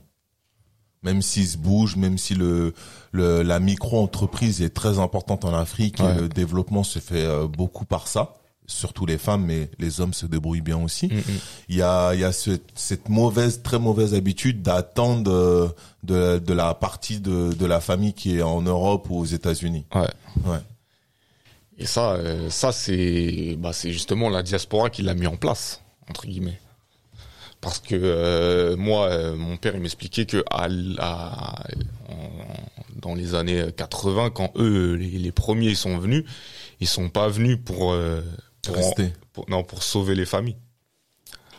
Même s'il se bouge, même si le, le la micro-entreprise est très importante en Afrique Ouais. et le développement se fait euh, beaucoup par ça, surtout les femmes, mais les hommes se débrouillent bien aussi. Mm, mm. Il y a, il y a ce- cette mauvaise, très mauvaise habitude d'attendre euh, de, de la partie de, de la famille qui est en Europe ou aux États-Unis. Ouais. Ouais. Et ça, euh, ça c'est, bah, c'est justement la diaspora qui l'a mis en place entre guillemets. Parce que euh, moi, euh, mon père, il m'expliquait que à, à- en- dans les années 80, quand eux, les, les premiers sont venus, ils sont pas venus pour, euh, pour Rester. pour- non, pour sauver les familles.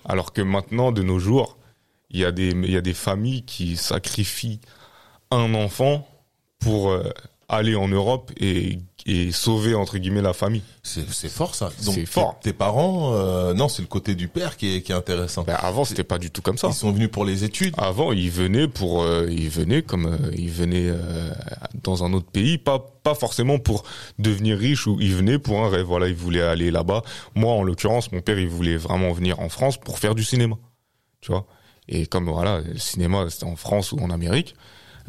Alors que maintenant, de nos jours, il y a des, il y a des familles qui sacrifient un enfant pour aller en Europe et, et sauver entre guillemets la famille. C'est, c'est fort ça. Donc fort. Tes, parents, euh, non, c'est le côté du père qui est, qui est intéressant. Ben, avant, c'était pas du tout comme ça. Ils sont venus pour les études. Avant, ils venaient pour, euh, ils venaient comme, euh, ils venaient euh, dans un autre pays, pas pas forcément pour devenir riche ou ils venaient pour un rêve. Voilà, ils voulaient aller là-bas. Moi, en l'occurrence, mon père, il voulait vraiment venir en France pour faire du cinéma, tu vois? Et comme voilà, le cinéma c'était en France ou en Amérique,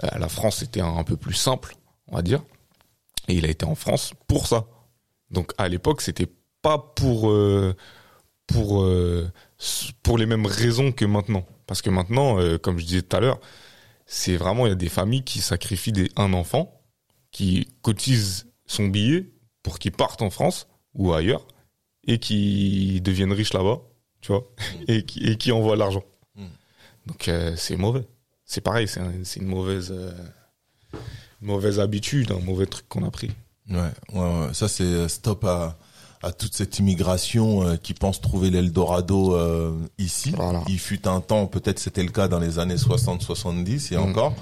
euh, la France c'était un, un peu plus simple, on va dire. Et il a été en France pour ça. Donc à l'époque, c'était pas pour euh, pour euh, pour les mêmes raisons que maintenant. Parce que maintenant, euh, comme je disais tout à l'heure, c'est vraiment il y a des familles qui sacrifient des, un enfant, qui cotisent son billet pour qu'il parte en France ou ailleurs et qui deviennent riches là-bas, tu vois, et qui et qui envoient l'argent. Mm. Donc c'est mauvais. C'est pareil, c'est un- c'est une mauvaise mauvaise habitude, un mauvais truc qu'on a pris. Ouais, ouais, ouais. ça c'est euh, stop à, à toute cette immigration euh, qui pense trouver l'Eldorado euh, ici. Voilà. Il fut un temps, peut-être c'était le cas dans les années 60-70 et Mm. encore,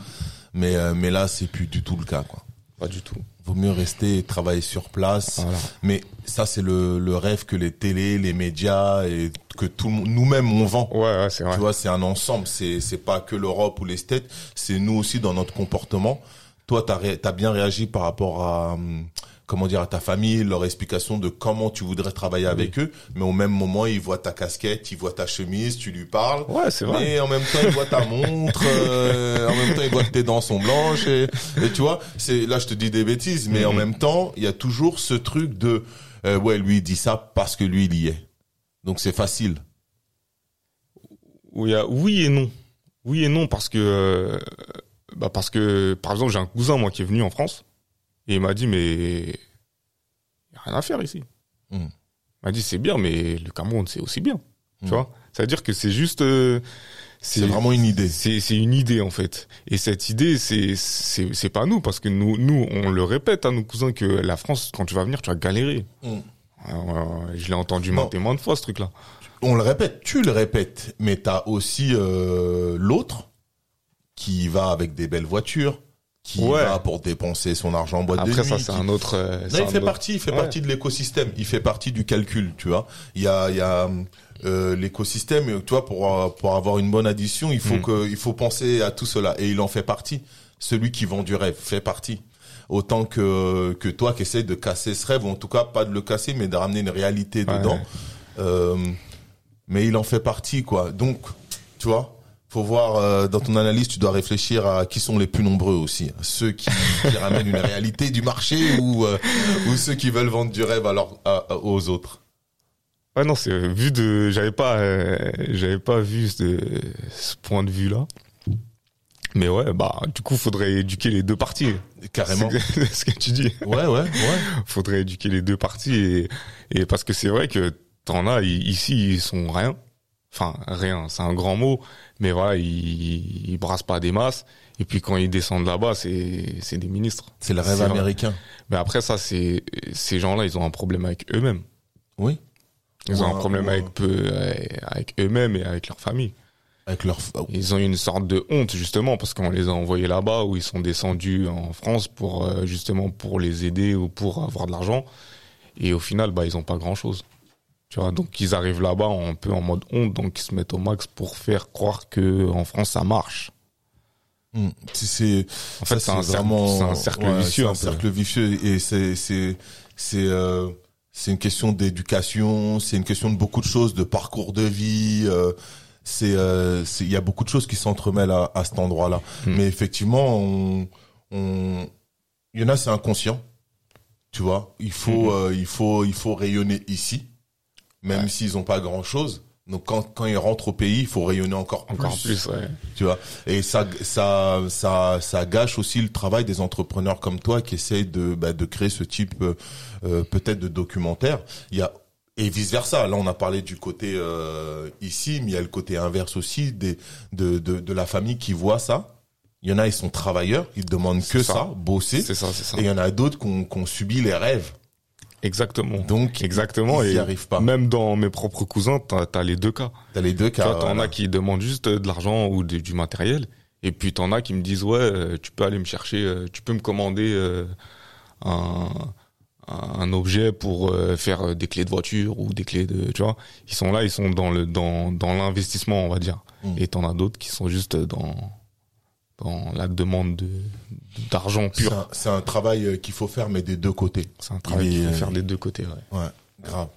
mais euh, mais là c'est plus du tout le cas quoi. Pas du tout. Vaut mieux rester et travailler sur place. Voilà. Mais ça c'est le, le rêve que les télés, les médias et que tout le monde- nous-mêmes on vend. Ouais, ouais, c'est vrai. Tu vois, c'est un ensemble. C'est c'est pas que l'Europe ou les States. C'est nous aussi dans notre comportement. Toi, t'as ré- t'as bien réagi par rapport à hum, comment dire à ta famille, leur explication de comment tu voudrais travailler avec eux. Mais au même moment, ils voient ta casquette, ils voient ta chemise, tu lui parles. Ouais, c'est vrai. Mais en même temps, ils voient ta montre. euh, en même temps, ils voient que tes dents sont blanches. Et, et tu vois, c'est là, je te dis des bêtises. Mais en Mhm. même temps, il y a toujours ce truc de euh, ouais, lui il dit ça parce que lui il y est. Donc c'est facile. A oui et non. Oui et non parce que euh, bah parce que par exemple, j'ai un cousin moi qui est venu en France et il m'a dit mais y a rien à faire ici. Mm. Il m'a dit c'est bien mais le Cameroun c'est aussi bien. Tu vois? Ça veut dire que c'est juste euh, C'est vraiment une idée. c'est c'est une idée en fait. Et cette idée c'est c'est c'est pas nous parce que nous nous on le répète à nos cousins que la France quand tu vas venir tu vas galérer. Mm. Alors, euh, je l'ai entendu maintes et maintes fois ce truc là. On le répète, tu le répètes, mais t'as aussi euh, l'autre qui va avec des belles voitures, qui Ouais. va pour dépenser son argent en boîte de Après nuit. ça c'est qui- un autre euh, Non, il un fait autre- partie, il fait Ouais. partie de l'écosystème, il fait partie du calcul, tu vois. Il y a, il y a euh, l'écosystème, tu vois, pour pour avoir une bonne addition, il faut Mm. que il faut penser à tout cela, et il en fait partie. Celui qui vend du rêve fait partie. Autant que que toi qui essayes de casser ce rêve, ou en tout cas pas de le casser, mais de ramener une réalité Ouais. dedans. Euh, mais il en fait partie, quoi. Donc, tu vois, faut voir euh, dans ton analyse, tu dois réfléchir à qui sont les plus nombreux aussi, ceux qui, qui ramènent une réalité du marché ou euh, ou ceux qui veulent vendre du rêve à leur- à- à- aux autres. Ouais non c'est vu de j'avais pas euh, j'avais pas vu ce, ce point de vue là. Mais ouais bah du coup faudrait éduquer les deux parties. Carrément. C'est ce que tu dis. Ouais, ouais, ouais. Faudrait éduquer les deux parties et et parce que c'est vrai que t'en as ici ils sont rien. Enfin rien c'est un grand mot mais voilà ils ils brassent pas des masses et puis quand ils descendent là-bas c'est c'est des ministres. C'est le rêve américain. Mais après ça c'est ces gens-là ils ont un problème avec eux-mêmes. Oui. Ils ont un problème ouais. avec peu, avec eux-mêmes et avec leur famille. Avec leur. Ils ont une sorte de honte justement parce qu'on les a envoyés là-bas où ils sont descendus en France pour euh, justement pour les aider ou pour avoir de l'argent et au final bah ils ont pas grand-chose. Tu vois donc ils arrivent là-bas un peu en mode honte donc ils se mettent au max pour faire croire que en France ça marche. Hmm. Si c'est. En fait c'est un, vraiment- un cercle ouais, vicieux un cercle vicieux et c'est c'est c'est euh, c'est une question d'éducation, c'est une question de beaucoup de choses, de parcours de vie. euh, c'est euh, il y a beaucoup de choses qui s'entremêlent à, à cet endroit-là. Hmm. Mais effectivement, on on il y en a c'est inconscient. Tu vois, il faut Mhm. euh, il faut il faut rayonner ici, même Ouais. s'ils ont pas grand chose. Donc quand quand ils rentrent au pays, il faut rayonner encore plus Encore plus ouais. tu vois et ça ça ça ça gâche aussi le travail des entrepreneurs comme toi qui essayent de bah, de créer ce type euh, euh, peut-être de documentaire il y a et vice versa là on a parlé du côté euh, ici mais il y a le côté inverse aussi des de de, de la famille qui voit ça il y en a ils sont travailleurs ils demandent que ça. bosser C'est ça c'est ça. et il y en a d'autres qu'on qu'on subit les rêves Exactement. donc Exactement ils y et arrivent pas même dans mes propres cousins t'as as les deux cas. t'as les deux Tu cas vois, t'en as qui demandent juste de l'argent ou de- du matériel. Et puis t'en as qui me disent ouais, euh, tu peux aller me chercher, euh, tu peux me commander euh, un, un objet pour euh, faire euh, des clés de voiture ou des clés de, tu vois. Ils sont là, ils sont dans le dans dans l'investissement, on va dire. Mm. Et t'en as d'autres qui sont juste dans dans la demande de d'argent pur. c'est un travail euh, qu'il faut faire mais des deux côtés C'est un travail Il qu'il faut faire des deux côtés. Ouais. Ouais, grave.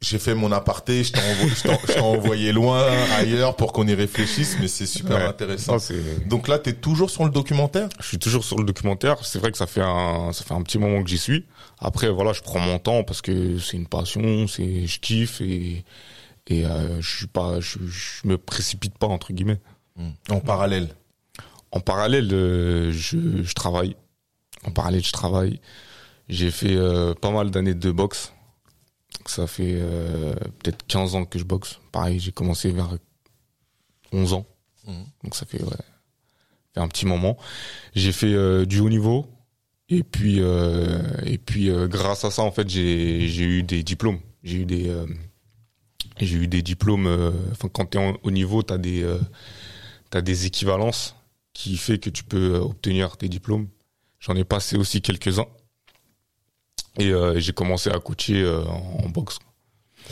J'ai fait mon aparté, je t'ai envo- envoyé loin, ailleurs, pour qu'on y réfléchisse, mais c'est super Ouais. intéressant. C'est Donc là, t'es toujours sur le documentaire? Je suis toujours sur le documentaire. C'est vrai que ça fait un, ça fait un petit moment que j'y suis. Après, voilà, je prends mon temps parce que c'est une passion, c'est, je kiffe et, et euh, je suis pas, je, je me précipite pas entre guillemets. En parallèle. En parallèle, euh, je, je travaille. En parallèle, je travaille. J'ai fait euh, pas mal d'années de boxe. Ça fait euh, peut-être 15 ans que je boxe. Pareil, j'ai commencé vers 11 ans. Mhm. Donc ça fait, ouais, ça fait un petit moment. J'ai fait du haut niveau. Et puis, et puis grâce à ça, en fait, j'ai eu des diplômes. J'ai eu des, j'ai eu des diplômes. euh, Enfin, quand t'es en haut niveau, t'as des, euh, t'as des équivalences qui fait que tu peux euh, obtenir tes diplômes. J'en ai passé aussi quelques-uns. Et euh, j'ai commencé à coacher euh, en, en boxe.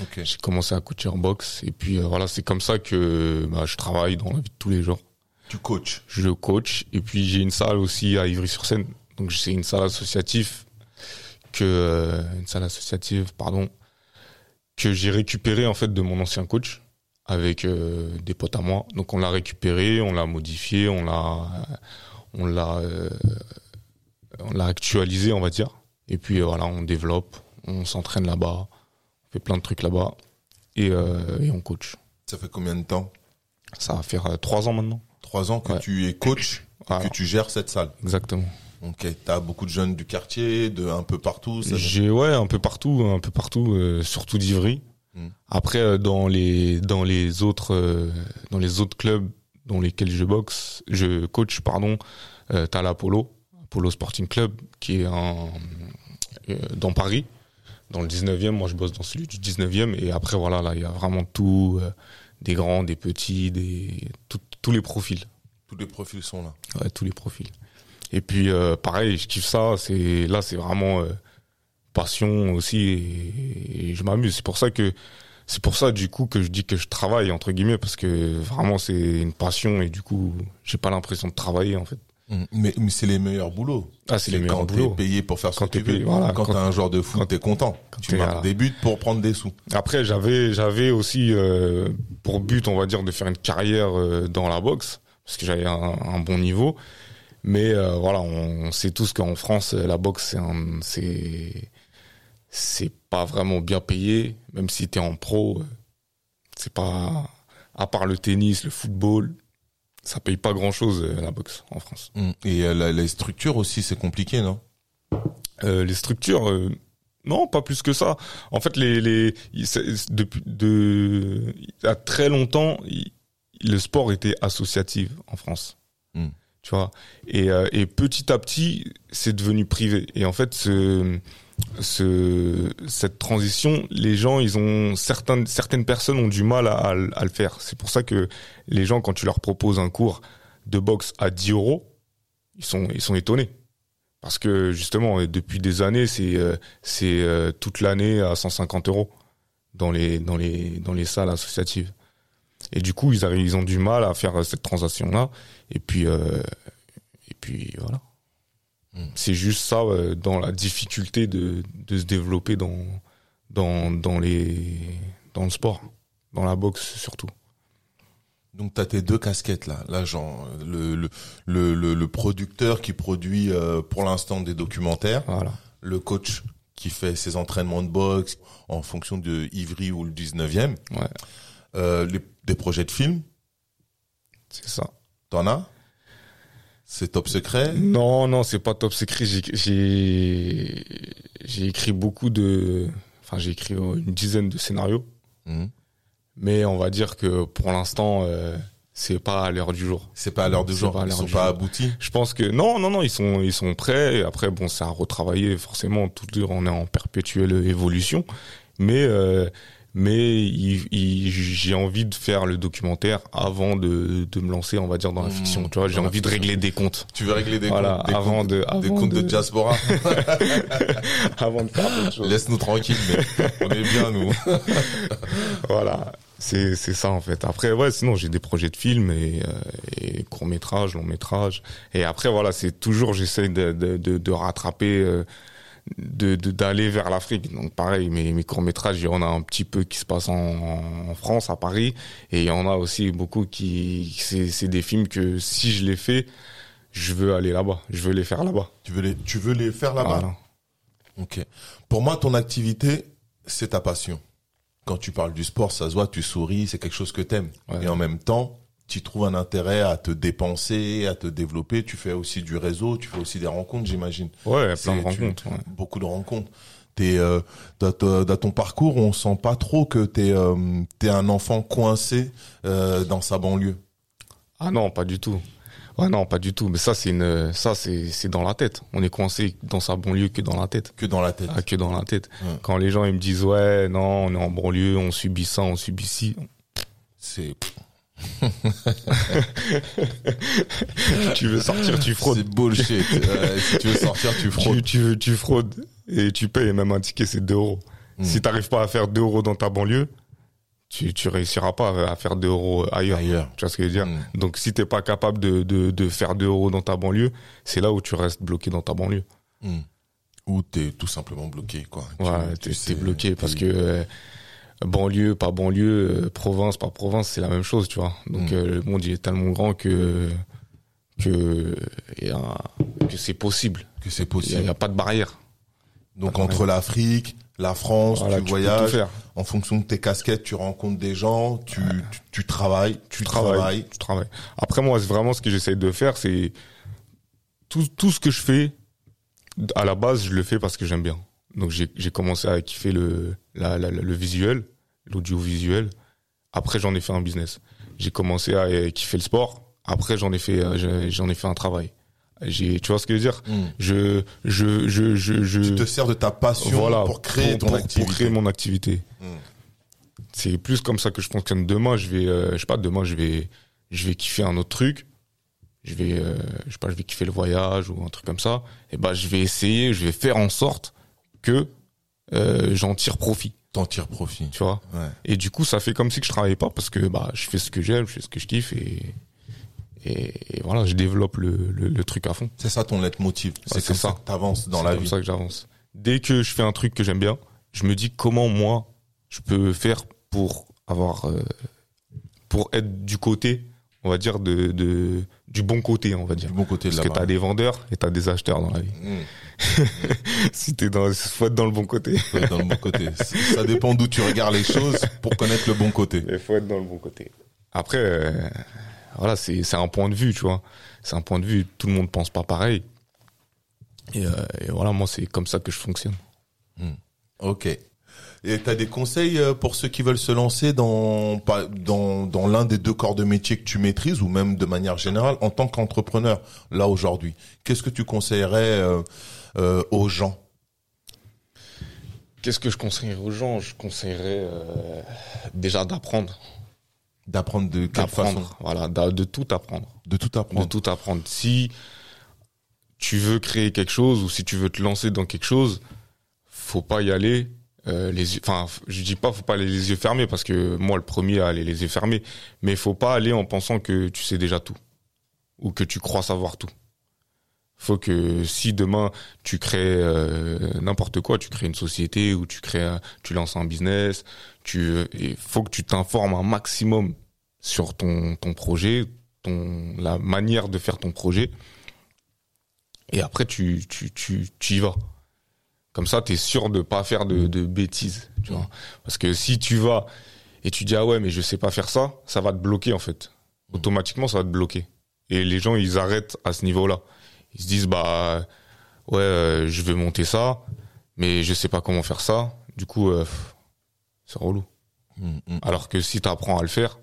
Ok. J'ai commencé à coacher en boxe. Et puis euh, voilà, c'est comme ça que bah, je travaille dans la vie de tous les jours. Tu coaches. Je coach. Et puis j'ai une salle aussi à Ivry-sur-Seine. Donc c'est une salle associative que euh, une salle associative, pardon, que j'ai récupérée en fait de mon ancien coach avec euh, des potes à moi. Donc on l'a récupéré, on l'a modifié, on l'a on l'a euh, on l'a actualisé, on va dire. Et puis euh, voilà, on développe, on s'entraîne là-bas, on fait plein de trucs là-bas et, et on coach. Ça fait combien de temps? Ça va faire trois ans maintenant. Trois ans que Ouais. tu es coach, Voilà, que tu gères cette salle. exactement. Ok. T'as beaucoup de jeunes du quartier, de un peu partout. J'ai ouais un peu partout, un peu partout, surtout d'Ivry. Mm. Après euh, dans les dans les autres euh, dans les autres clubs dans lesquels je boxe, je coach pardon, euh, t'as l'Apollo, Apollo Sporting Club qui est un euh, dans Paris, dans le 19e. Moi je bosse dans celui du 19e et après voilà là il y a vraiment tout, euh, des grands, des petits, des tout- tous les profils. Tous les profils sont là. Ouais, tous les profils. Et puis pareil, je kiffe ça. C'est là, c'est vraiment passion aussi, et, et je m'amuse. C'est pour ça que c'est pour ça du coup que je dis que je travaille entre guillemets parce que vraiment c'est une passion et du coup j'ai pas l'impression de travailler en fait. Mm. Mais, mais c'est les meilleurs boulots. Ah, c'est les meilleurs quand boulots. t'es payé pour faire ce Quand que tu payé, veux. voilà, quand quand- t'es un joueur de foot, quand- t'es content. Tu t'es, marques voilà. des buts pour prendre des sous. Après j'avais j'avais aussi euh, pour but on va dire de faire une carrière euh, dans la boxe parce que j'avais un, un bon niveau. Mais euh, voilà, on sait tous qu'en France, la boxe, c'est un- c'est pas vraiment bien payé, même si t'es en pro. euh, C'est pas à part le tennis, le football, ça paye pas grand chose la boxe en France. Mm. Et euh, la- les structures aussi, c'est compliqué, non? Euh, les structures, euh, non, pas plus que ça. En fait, les les depuis de a très longtemps, il- le sport était associatif en France. Hmm. tu vois? Et, euh, et petit à petit, c'est devenu privé. Et en fait, ce, ce, cette transition, les gens, ils ont certaines certaines personnes ont du mal à, à, le faire. C'est pour ça que les gens, quand tu leur proposes un cours de boxe à 10 euros, ils sont ils sont étonnés parce que justement, depuis des années, c'est euh, c'est euh, toute l'année à 150 euros dans les dans les dans les salles associatives. Et du coup, ils arrivent, ils ont du mal à faire cette transaction là. Et puis euh, et puis voilà. C'est juste ça euh, dans la difficulté de de se développer dans dans dans les dans le sport, dans la boxe surtout. Donc tu as tes deux casquettes là, l'agent, le, le, le, le, le producteur qui produit euh, pour l'instant des documentaires, Voilà. le coach qui fait ses entraînements de boxe en fonction de Ivry ou le 19e, Ouais, euh, les, des projets de films, c'est ça. t'en as? C'est top secret Non, non, c'est pas top secret. J'ai, j'ai, écrit beaucoup de, enfin, j'ai écrit une dizaine de scénarios, Mhm. mais on va dire que pour l'instant, euh, c'est pas à l'heure du jour. C'est pas à l'heure C'est jour, pas à ils sont du pas jour. aboutis Je pense que non, non, non, ils sont, ils sont prêts. Et après, bon, c'est à retravailler. Forcément, tout on est en perpétuelle évolution, mais, euh, mais j'ai envie de faire le documentaire avant de, de me lancer, on va dire, dans la Mmh, fiction. Tu vois, j'ai envie de régler des comptes Tu veux régler des Voilà, comptes, des avant comptes, de- des avant comptes de, de- diaspora avant de faire d'autres choses. Laisse-nous tranquille, mais on est bien nous. Voilà, c'est c'est ça en fait. Après ouais, sinon j'ai des projets de films et, euh, et court métrage, long métrage. Et après voilà, c'est toujours j'essaie de, de, de, de rattraper, euh, de de- d'aller vers l'Afrique. Donc pareil, mes mes courts métrages, il y en a un petit peu qui se passent en, en France, à Paris, et il y en a aussi beaucoup qui c'est c'est des films que si je les fais, je veux aller là-bas, je veux les faire là-bas. Tu veux les, tu veux les faire là-bas? Voilà. Ok. Pour moi, ton activité, c'est ta passion. Quand tu parles du sport, ça se voit, tu souris, c'est quelque chose que t'aimes. Ouais. Et en même temps, tu trouves un intérêt à te dépenser, à te développer. Tu fais aussi du réseau, tu fais aussi des rencontres, j'imagine. Ouais, plein de tu- rencontres. ouais. Beaucoup de rencontres. T'es, euh, dans, ton parcours, on sent pas trop que t'es, euh, t'es un enfant coincé euh, dans sa banlieue. Ah non, pas du tout. Ouais, non, pas du tout. Mais ça, c'est une, ça, c'est, c'est dans la tête. On est coincé dans sa banlieue que dans la tête. Que dans la tête. Ah, que dans la tête. Ouais. Quand les gens, ils me disent, ouais, non, on est en banlieue, on subit ça, on subit ci. C'est, tu veux sortir, tu fraudes. c'est bullshit. Euh, si tu veux sortir, tu fraudes. Tu, tu, tu fraudes. Et tu payes même un ticket, c'est 2 euros. Mm. Si t'arrives pas à faire 2 euros dans ta banlieue, tu, tu réussiras pas à faire 2 euros ailleurs. Ailleurs. Tu vois ce que je veux dire? Mm. Donc, si t'es pas capable de, de, de faire 2 euros dans ta banlieue, c'est là où tu restes bloqué dans ta banlieue. Hmm. Ou t'es tout simplement bloqué, quoi. Ouais, tu t'es sais, t'es bloqué parce que euh, banlieue, pas banlieue, euh, province, pas province, c'est la même chose, tu vois. Donc Mm. euh, le monde il est tellement grand que que que c'est possible. que c'est possible. il y a pas de barrière. Donc de entre l'Afrique, la France, Voilà, tu tu peux tout voyages. faire. En fonction de tes casquettes, tu rencontres des gens, tu, tu, tu travailles, tu travailles, travailles. tu travailles. Après moi, c'est vraiment ce que j'essaye de faire, c'est tout tout ce que je fais à la base, je le fais parce que j'aime bien. Donc j'ai commencé à kiffer le la, la- la- le visuel, l'audiovisuel. Après j'en ai fait un business. J'ai commencé à euh, kiffer le sport. Après j'en ai fait euh, j'en ai fait un travail. J'ai tu vois ce que je veux dire? Hmm. Je je je je je Tu te sers de ta passion voilà pour créer ton pour- activité. pour créer mon activité. Hmm. C'est plus comme ça que je fonctionne. Demain, je vais, euh, je sais pas, demain, je vais, je vais kiffer un autre truc. Je vais, euh, je sais pas, je vais kiffer le voyage ou un truc comme ça. Et ben, je vais essayer, je vais faire en sorte que euh, j'en tire profit. T'en tires profit. Tu vois? Ouais. Et du coup, ça fait comme si que je travaillais pas parce que bah, je fais ce que j'aime, je fais ce que je kiffe et et, et voilà, je développe le, le, le truc à fond. C'est ça ton leitmotiv. C'est c'est comme ça ça. que t'avances dans C'est la comme vie. ça que j'avance. Dès que je fais un truc que j'aime bien, je me dis comment moi je peux faire pour avoir euh, pour être du côté, on va dire de, de du bon côté, on va dire. Du bon côté de Parce la que t'as des vendeurs et t'as des acheteurs dans la vie. Hmm. si t'es dans, faut être dans le bon côté. Faut être dans le bon côté. Ça dépend d'où tu regardes les choses pour connaître le bon côté. Il faut être dans le bon côté. Après, euh, voilà, c'est c'est un point de vue, tu vois. C'est un point de vue. Tout le monde pense pas pareil. Et, euh, et voilà, moi, c'est comme ça que je fonctionne. Ok. Et t'as des conseils euh, pour ceux qui veulent se lancer dans dans dans l'un des deux corps de métier que tu maîtrises ou même de manière générale en tant qu'entrepreneur là aujourd'hui? Qu'est-ce que tu conseillerais euh, euh, aux gens? Qu'est-ce que je conseillerais aux gens? Je conseillerais euh, déjà d'apprendre. d'apprendre de quelle façon? voilà, d'a- de tout apprendre. De tout De apprendre. tout apprendre. Si tu veux créer quelque chose ou si tu veux te lancer dans quelque chose, faut pas y aller euh, les enfin, je dis pas faut pas aller les yeux fermés parce que moi le premier à aller les yeux fermés, mais faut pas aller en pensant que tu sais déjà tout ou que tu crois savoir tout. Faut que si demain tu crées euh, n'importe quoi, tu crées une société ou tu crées, tu lances un business, tu, il faut que tu t'informes un maximum sur ton ton projet, ton la manière de faire ton projet, et après tu tu tu tu y vas. Comme ça, tu es sûr de pas faire de, de bêtises, tu vois. Parce que si tu vas et tu dis ah ouais mais je sais pas faire ça, ça va te bloquer en fait. Automatiquement, ça va te bloquer. Et les gens ils arrêtent à ce niveau-là. Ils se disent bah ouais euh, je vais monter ça, mais je sais pas comment faire ça. Du coup, euh, c'est relou. Mm, mm. Alors que si tu apprends à le faire,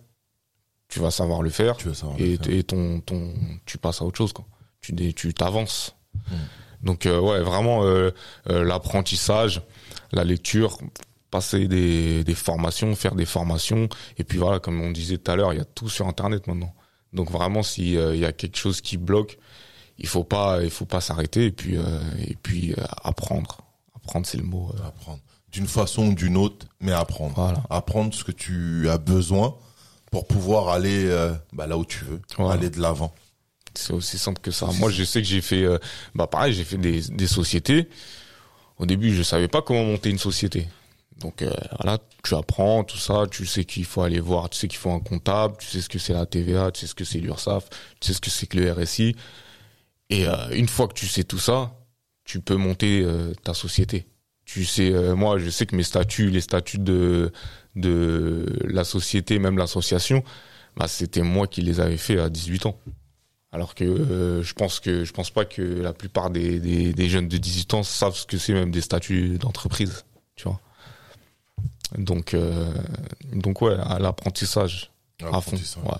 tu vas savoir le faire Tu veux savoir le et, faire. et ton ton tu passes à autre chose quoi. Tu tu t'avances. Hmm. Donc euh, ouais, vraiment euh, euh, l'apprentissage, la lecture, passer des, des formations, faire des formations et puis voilà comme on disait tout à l'heure, il y a tout sur internet maintenant. Donc vraiment si euh, il y a quelque chose qui bloque, il faut pas il faut pas s'arrêter et puis euh, et puis euh, apprendre. Apprendre c'est le mot. apprendre d'une façon ou d'une autre, mais apprendre. Voilà. Apprendre ce que tu as besoin pour pouvoir aller euh, bah, là où tu veux, Voilà. aller de l'avant. C'est aussi simple que ça. Moi, je sais que j'ai fait, euh, bah pareil, j'ai fait des, des sociétés. Au début, je savais pas comment monter une société. Donc euh, voilà, tu apprends tout ça, tu sais qu'il faut aller voir, tu sais qu'il faut un comptable, tu sais ce que c'est la TVA, tu sais ce que c'est l'URSSAF, tu sais ce que c'est que le RSI. Et euh, une fois que tu sais tout ça, tu peux monter euh, ta société. Tu sais, moi, je sais que mes statuts, les statuts de de la société, même l'association, bah c'était moi qui les avais fait à 18 ans. Alors que euh, je pense que je pense pas que la plupart des, des, des jeunes de 18 ans savent ce que c'est même des statuts d'entreprise, tu vois. Donc euh, donc ouais, à l'apprentissage à fond. Ouais.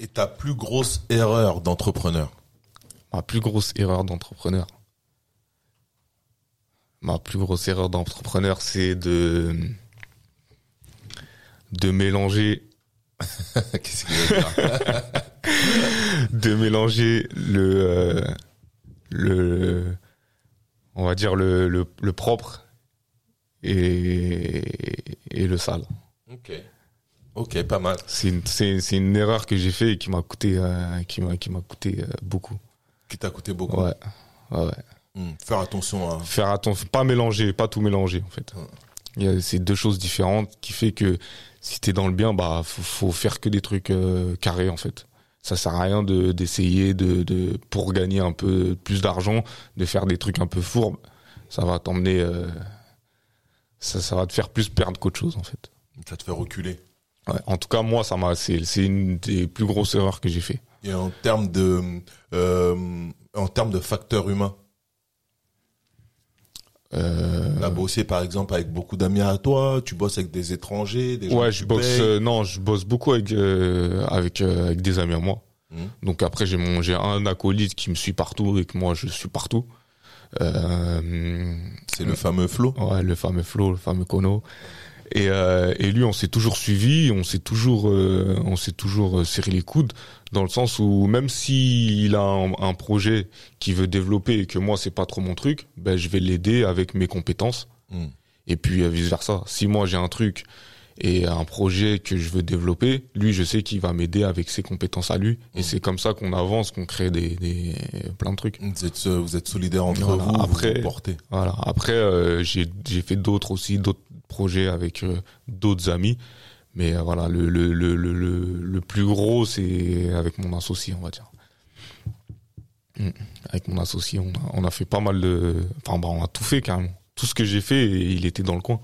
Et ta plus grosse erreur d'entrepreneur? Ma plus grosse erreur d'entrepreneur. Ma plus grosse erreur d'entrepreneur, c'est de de mélanger Qu'est-ce qu'il veut dire de mélanger le euh, le on va dire le le, le propre et et le sale. Ok. Ok, pas mal. C'est une c'est une erreur que j'ai fait et qui m'a coûté euh, qui m'a qui m'a coûté euh, beaucoup. Qui t'a coûté beaucoup. Ouais. Ouais. Hmm. Faire attention à. Faire attention, pas mélanger, pas tout mélanger en fait. Ouais. Il y a ces deux choses différentes qui fait que si t'es dans le bien, bah faut, faut faire que des trucs euh, carrés en fait. Ça sert à rien de d'essayer de, de pour gagner un peu plus d'argent, de faire des trucs un peu fourbes. Ça va t'emmener, euh, ça ça va te faire plus perdre qu'autre chose en fait. Ça te fait reculer. Ouais. En tout cas moi ça m'a c'est c'est une des plus grosses erreurs que j'ai fait. Et en termes de, euh, en termes de facteurs humains, Euh, T'as bossé par exemple avec beaucoup d'amis à toi, tu bosses avec des étrangers, des gens ouais, je bosse. euh, non, je bosse beaucoup avec euh, avec euh, avec des amis à moi. Mhm. Donc après j'ai mon j'ai un acolyte qui me suit partout et que moi je suis partout. Euh, C'est le fameux flow. ouais, le fameux Flo, le fameux Kono. Et euh, et lui on s'est toujours suivi, on s'est toujours euh, on s'est toujours euh, serré les coudes dans le sens où même si il a un, un projet qu'il veut développer et que moi c'est pas trop mon truc, ben je vais l'aider avec mes compétences Hmm. et puis vice versa. Si moi j'ai un truc et un projet que je veux développer, lui je sais qu'il va m'aider avec ses compétences à lui et Mm. c'est comme ça qu'on avance, qu'on crée des, des plein de trucs. Vous êtes, euh, vous êtes solidaires entre Voilà, vous, après- vous vous portez. Voilà. Après euh, j'ai j'ai fait d'autres aussi d'autres projets avec euh, d'autres amis, mais euh, voilà le le le le le, le plus gros c'est avec mon associé on va dire. Mm. Avec mon associé on a on a fait pas mal de enfin bah, on a tout fait carrément. Tout ce que j'ai fait il était dans le coin.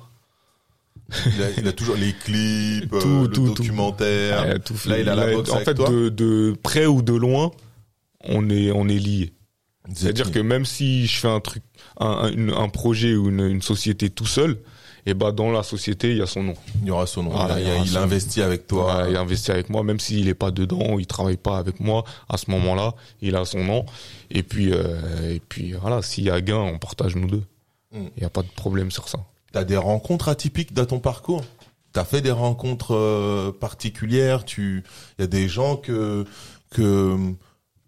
Il a, il a toujours les clips, euh, Tout, le tout, tout. documentaire. Tout fait. Là, il a la boxe en avec fait, toi de, de près ou de loin, on est, on est liés. C'est-à-dire que même si je fais un truc, un, un, projet ou une, une société tout seul, et bah dans la société il y a son nom. Il y aura son nom. Il, y a- il investit avec toi. Il investit avec moi, même s'il est pas dedans, il travaille pas avec moi à ce moment-là, il a son nom. Et puis euh, et puis voilà, s'il y a gain, on partage nous deux. Mm. Il y a pas de problème sur ça. T'as des rencontres atypiques dans ton parcours? T'as fait des rencontres euh, particulières? Tu, il y a des gens que que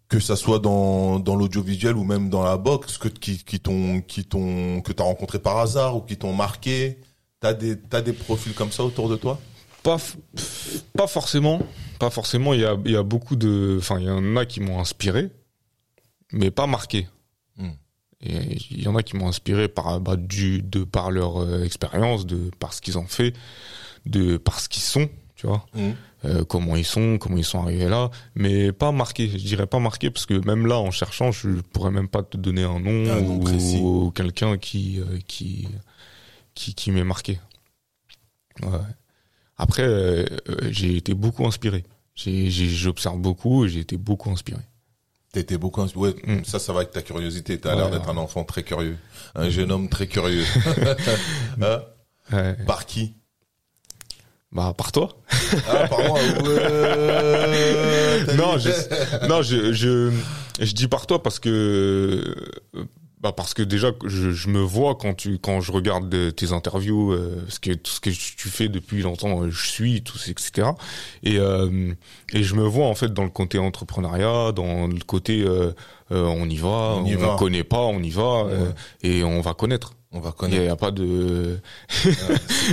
que ça soit dans dans l'audiovisuel ou même dans la boxe que qui qui t'ont qui t'ont que t'as rencontré par hasard ou qui t'ont marqué. T'as des t'as des profils comme ça autour de toi? Pas pas forcément, pas forcément. Il y a il y a beaucoup de, enfin il y en a qui m'ont inspiré, mais pas marqué. Mm. Et il y en a qui m'ont inspiré par bah, du de par leur euh, expérience, de par ce qu'ils ont fait, de par ce qu'ils sont, tu vois. euh, comment ils sont, comment ils sont arrivés là, mais pas marqué. Je dirais pas marqué parce que même là, en cherchant, je pourrais même pas te donner un nom ou, quelqu'un qui euh, qui qui, qui m'est marqué. Ouais. Après, euh, euh, j'ai été beaucoup inspiré. J'observe beaucoup et j'ai été beaucoup inspiré. T'étais beaucoup inspiré. Ouais, Mm. ça, ça va avec ta curiosité. T'as Ouais, l'air d'être un enfant très curieux, un jeune homme très curieux. Hein Ouais. Par qui? Bah par toi. Ah, par moi. Ouais. T'as non, je, non, je, je, je dis par toi parce que, bah parce que déjà, je, je me vois quand tu, quand je regarde de- tes interviews, euh, ce que tout ce que tu fais depuis longtemps, euh, je suis, tout, etc. Et euh, et je me vois en fait dans le côté entrepreneuriat, dans le côté, euh, on y va, On on, y va. connaît pas, on y va, et on va connaître. On va connaître. il y a pas de,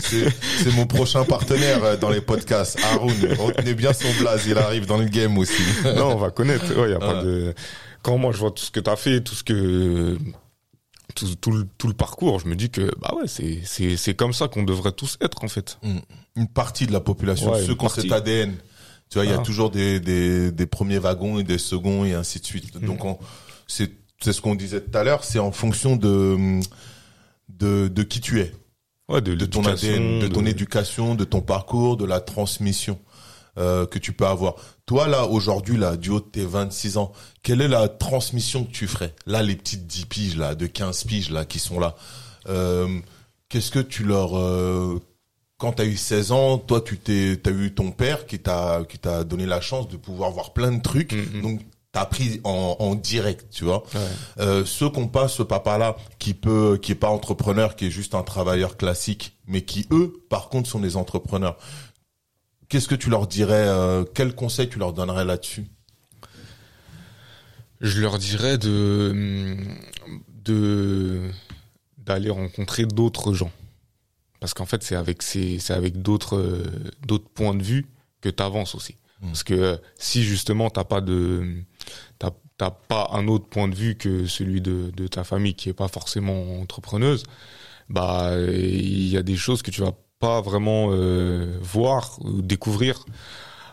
C'est mon prochain partenaire euh, dans les podcasts. Haroun, retenez bien son blaze, il arrive dans le game aussi. non, on va connaître. Ouais, y a pas de. Quand moi je vois tout ce que t'as fait, tout ce que tout, tout le tout le parcours, je me dis que bah ouais, c'est comme ça qu'on devrait tous être en fait. Une partie de la population, Ouais, ceux qui ont cet ADN. Tu vois, il y a Ah. toujours des, des, des premiers wagons et des seconds et ainsi de suite. Mm. Donc, on- c'est c'est ce qu'on disait tout à l'heure, c'est en fonction de, de, de qui tu es. Ouais, de, de ton ADN, de ton éducation, de ton parcours, de la transmission euh, que tu peux avoir. Toi, là, aujourd'hui, là, du haut de tes 26 ans, quelle est la transmission que tu ferais? Là, les petites 10 piges, là, de 15 piges, là, qui sont là. Euh, Qu'est-ce que tu leur... Euh, quand tu as eu 16 ans, toi, tu t'es, as eu ton père qui t'a qui t'a donné la chance de pouvoir voir plein de trucs. Mhm. Donc, t'as appris en, en direct, tu vois. Ouais. Euh, ceux qu'on pas ce papa-là, qui peut, qui est pas entrepreneur, qui est juste un travailleur classique, mais qui eux, par contre, sont des entrepreneurs. Qu'est-ce que tu leur dirais euh, Quel conseil tu leur donnerais là-dessus? Je leur dirais de de d'aller rencontrer d'autres gens. Parce qu'en fait, c'est avec ces c'est avec d'autres euh, d'autres points de vue que tu avances aussi. Mm. Parce que euh, si justement t'as pas de t'as pas un autre point de vue que celui de ta famille qui est pas forcément entrepreneuse, bah il y a des choses que tu vas pas vraiment euh, voir ou découvrir.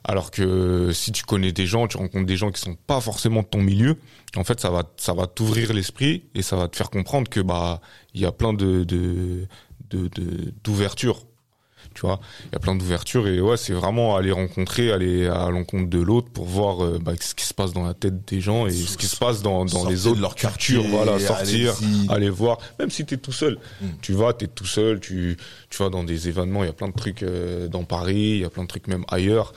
Alors que si tu connais des gens, tu rencontres des gens qui sont pas forcément de ton milieu, en fait, ça va, ça va t'ouvrir l'esprit et ça va te faire comprendre que bah, il y a plein de, de, d'ouvertures. Tu vois, il y a plein d'ouvertures et ouais, c'est vraiment aller rencontrer, aller à l'encontre de l'autre pour voir euh, bah, ce qui se passe dans la tête des gens et ce qui se passe dans, les de autres leur cultures. quartier, Voilà, sortir, aller voir, même si t'es tout seul. Mm. Tu vas, t'es tout seul, tu, tu vas dans des événements, il y a plein de trucs euh, dans Paris, il y a plein de trucs même ailleurs.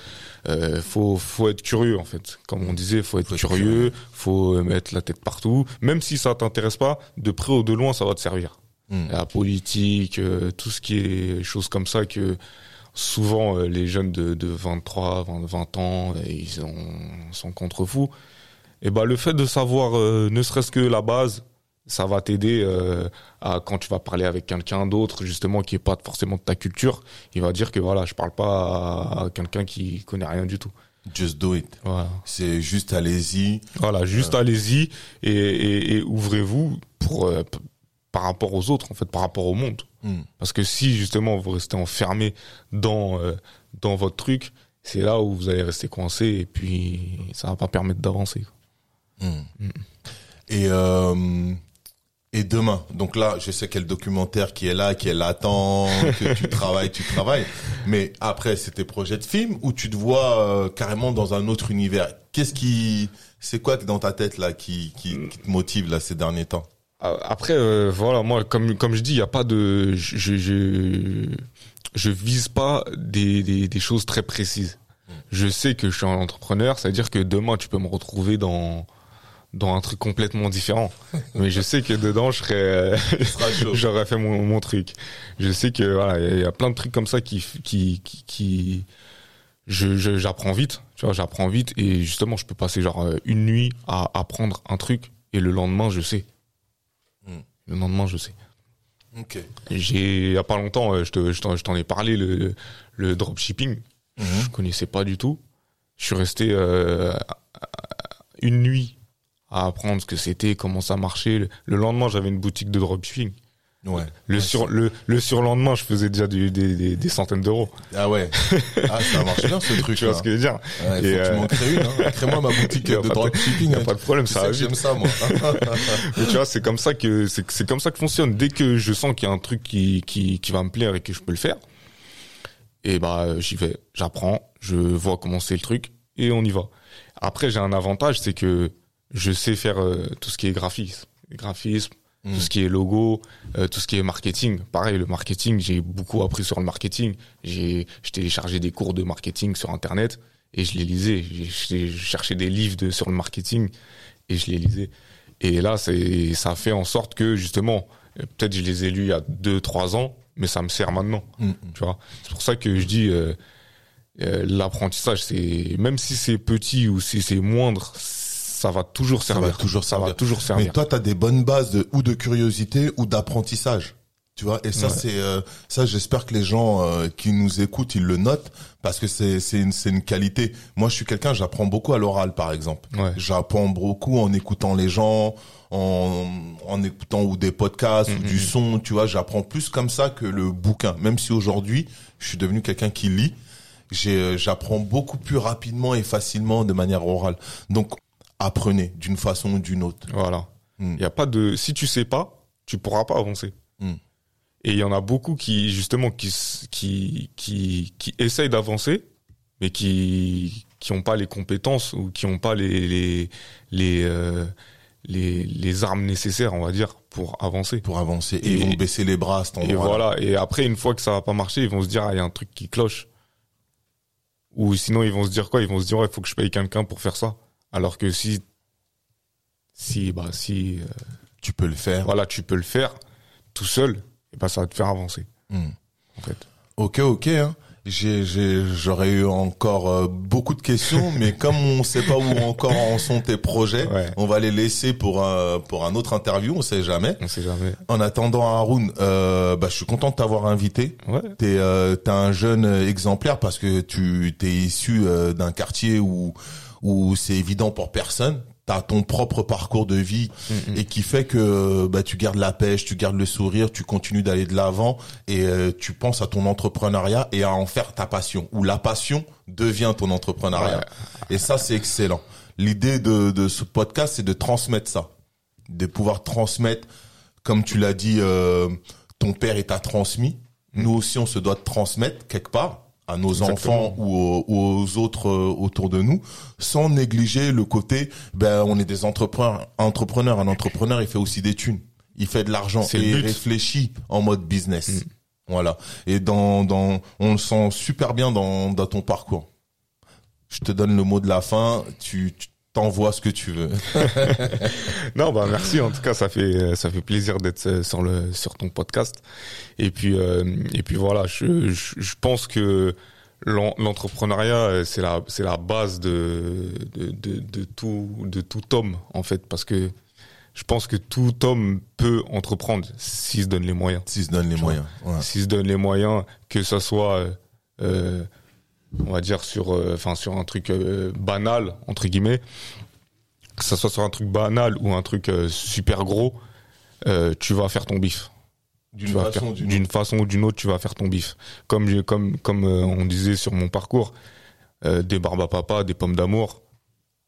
Euh, faut, faut être curieux en fait. Comme on disait, faut être Faut être curieux, faut euh, mettre la tête partout. Même si ça t'intéresse pas, de près ou de loin, ça va te servir. Mm. La politique, euh, tout ce qui est choses comme ça que souvent euh, les jeunes de, de 23, 20, 20 ans, euh, ils ont, sont contre fous. Et ben le fait de savoir, ne serait-ce que la base, ça va t'aider à quand tu vas parler avec quelqu'un d'autre justement qui est pas forcément de ta culture, il va dire que voilà, je parle pas à, à quelqu'un qui connaît rien du tout. Just do it. Voilà, C'est juste allez-y. voilà juste allez-y et, et, et ouvrez-vous pour par rapport aux autres en fait, par rapport au monde. Mm. Parce que si justement vous restez enfermé dans euh, dans votre truc, c'est là où vous allez rester coincé et puis ça va pas permettre d'avancer. Mm. Et euh, et demain, donc là, je sais le documentaire qui est là, qui est latent, que tu travailles, tu travailles. Mais après, c'est tes projets de film où tu te vois euh, carrément dans un autre univers? Qu'est-ce qui, c'est quoi dans ta tête là qui, qui, qui te motive là ces derniers temps? Après, euh, voilà, moi, comme comme je dis, il y a pas de, je je je vise pas des des, des choses très précises. Je sais que je suis un entrepreneur, c'est-à-dire que demain tu peux me retrouver dans dans un truc complètement différent. Mais je sais que dedans je serais, j'aurais fait mon, mon truc. Je sais que voilà, il y a plein de trucs comme ça qui qui qui, qui je j'apprends vite. Tu vois, j'apprends vite et justement je peux passer genre une nuit à apprendre un truc et le lendemain je sais. Le lendemain je sais. Ok. J'ai il y a pas longtemps, euh, je te je t'en ai parlé le le dropshipping. Je mhm. Je connaissais pas du tout. Je suis resté euh, une nuit à apprendre ce que c'était, comment ça marchait. Le lendemain, j'avais une boutique de dropshipping. Ouais. Le sur le le surlendemain, je faisais déjà des, des, des centaines d'euros. Ah ouais. Ah ça marche bien ce truc. tu vois ce que je veux dire ouais, faut que tu m'en crées une. Hein. Crée-moi ma boutique de dropshipping. Y a pas de problème, ça. J'aime ça moi. Mais tu vois, c'est comme ça que c'est c'est comme ça que fonctionne. Dès que je sens qu'il y a un truc qui qui qui va me plaire et que je peux le faire, et bah j'y vais, j'apprends, je vois comment c'est le truc et on y va. Après j'ai un avantage, c'est que je sais faire euh, tout ce qui est graphisme, graphisme, tout ce qui est logo, euh, tout ce qui est marketing. Pareil, le marketing, j'ai beaucoup appris sur le marketing. J'ai téléchargé des cours de marketing sur internet et je les lisais. J'ai cherché des livres de, sur le marketing et je les lisais. Et là, ça fait en sorte que justement, euh, peut-être je les ai lus il y a deux trois ans, mais ça me sert maintenant. Mm, mm. Tu vois, c'est pour ça que je dis euh, euh, l'apprentissage, c'est même si c'est petit ou si c'est moindre, ça va toujours servir. Ça va toujours servir. Ça va toujours servir. Mais toi, tu as des bonnes bases de ou de curiosité ou d'apprentissage. Tu vois, et ça c'est euh, ça j'espère que les gens euh, qui nous écoutent, ils le notent parce que c'est c'est une c'est une qualité. Moi, je suis quelqu'un, j'apprends beaucoup à l'oral par exemple. J'apprends beaucoup en écoutant les gens, en en écoutant ou des podcasts ou du mm-hmm. son, tu vois, j'apprends plus comme ça que le bouquin. Même si aujourd'hui, je suis devenu quelqu'un qui lit, euh, j'apprends beaucoup plus rapidement et facilement de manière orale. Donc apprenez d'une façon ou d'une autre. Voilà. Il mm. y a pas de si tu sais pas, tu pourras pas avancer. Mm. Et il y en a beaucoup qui justement qui qui qui, qui essayent d'avancer, mais qui qui ont pas les compétences ou qui ont pas les les les, euh, les les armes nécessaires, on va dire, pour avancer. Pour avancer. Et, ils vont baisser les bras à cet Et voilà. Et après, une fois que ça va pas marcher, ils vont se dire ah il y a un truc qui cloche. Ou sinon ils vont se dire quoi? Ils vont se dire il faut que je paye quelqu'un pour faire ça. Alors que si si bah si euh, tu peux le faire. Voilà, tu peux le faire tout seul et ben ça va te faire avancer. Hmm. En fait. Ok, ok. Hein. J'ai, j'aurais eu encore euh, beaucoup de questions, mais comme on sait pas où encore en sont tes projets, on va les laisser pour un pour un autre interview. On sait jamais. On sait jamais. En attendant, Haroun, euh, bah, je suis content de t'avoir invité. Ouais. T'es euh, t'es un jeune exemplaire parce que tu t'es issu euh, d'un quartier où où c'est évident pour personne t'as ton propre parcours de vie mm, mm. et qui fait que bah tu gardes la pêche, tu gardes le sourire, tu continues d'aller de l'avant et euh, tu penses à ton entrepreneuriat et à en faire ta passion ou la passion devient ton entrepreneuriat. Et ça c'est excellent. L'idée de, de ce podcast c'est de transmettre ça, de pouvoir transmettre comme tu l'as dit euh, ton père t'a transmis. Mm. Nous aussi on se doit de transmettre quelque part à nos enfants ou aux, autres euh, autour de nous, sans négliger le côté, ben on est des entrepreneurs. Entrepreneurs, un entrepreneur, il fait aussi des thunes, il fait de l'argent et il réfléchit en mode business. Mm. Voilà. Et dans, dans, on le sent super bien dans, dans ton parcours. Je te donne le mot de la fin. Tu, tu t'envoies ce que tu veux. non, bah merci. En tout cas, ça fait ça fait plaisir d'être euh, sur le sur ton podcast. Et puis euh, et puis voilà, je, je, pense que l'entrepreneuriat euh, c'est la c'est la base de, de de, de tout de tout homme en fait parce que je pense que tout homme peut entreprendre s'il se donne les moyens. S'il se donne les moyens. S'il se donne les moyens, que ça soit euh, on va dire sur euh, enfin sur un truc euh, banal entre guillemets. Que ça soit sur un truc banal ou un truc euh, super gros tu vas faire ton bif. D'une façon, d'une façon ou d'une autre tu vas faire ton bif. Comme comme comme on disait sur mon parcours des barbes à papa des pommes d'amour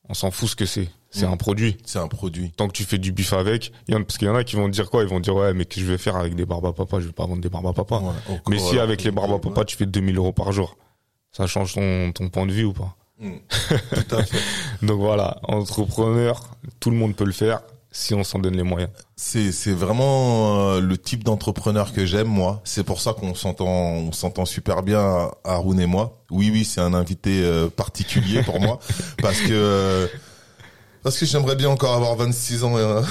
on s'en fout ce que c'est. C'est mm. un produit. C'est un produit. Tant que tu fais du bif avec y en, parce qu'il y en a qui vont dire quoi? Ils vont dire ouais mais que je vais faire avec des barbes à papa? Je vais pas vendre des barbes à papa. Mais si avec les barbes à papa tu fais 2000 euros par jour ça change ton, ton point de vue ou pas hmm. Tout à fait. Donc voilà, entrepreneur, tout le monde peut le faire. si on s'en donne les moyens. C'est c'est vraiment euh, le type d'entrepreneur que j'aime moi. C'est pour ça qu'on s'entend on s'entend super bien Haroun et moi. Oui oui, c'est un invité euh, particulier pour moi parce que euh, parce que j'aimerais bien encore avoir 26 ans et,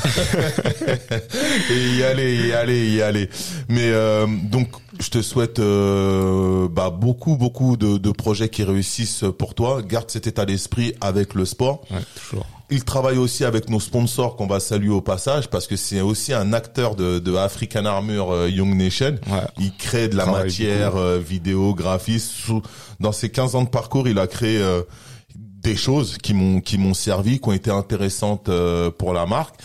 et y aller, y aller, y aller. Mais donc, je te souhaite bah, beaucoup, beaucoup de, de projets qui réussissent pour toi. Garde cet état d'esprit avec le sport. Ouais, toujours. Il travaille aussi avec nos sponsors qu'on va saluer au passage parce que c'est aussi un acteur de, de African Armor euh, Young Nation. Ouais. Il crée de la Travaille matière euh, vidéo, graphiste. Sous- Dans ses 15 ans de parcours, il a créé euh, des choses qui m'ont qui m'ont servi, qui ont été intéressantes euh, pour la marque.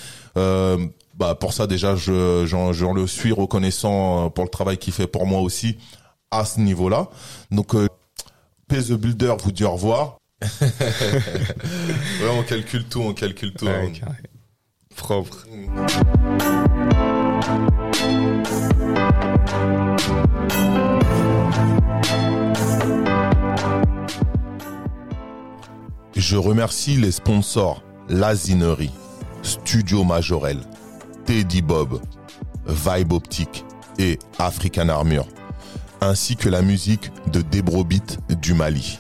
Bah pour ça déjà, je j'en j'en le suis reconnaissant euh, pour le travail qu'il fait pour moi aussi à ce niveau-là. Donc euh, The Builder vous dit au revoir. ouais, on calcule tout, on calcule tout. Ouais, hein. Propre. Je remercie les sponsors Lazinerie, Studio Majorel, Teddy Bob, Vibe Optique et African Armure, ainsi que la musique de Debrobit du Mali.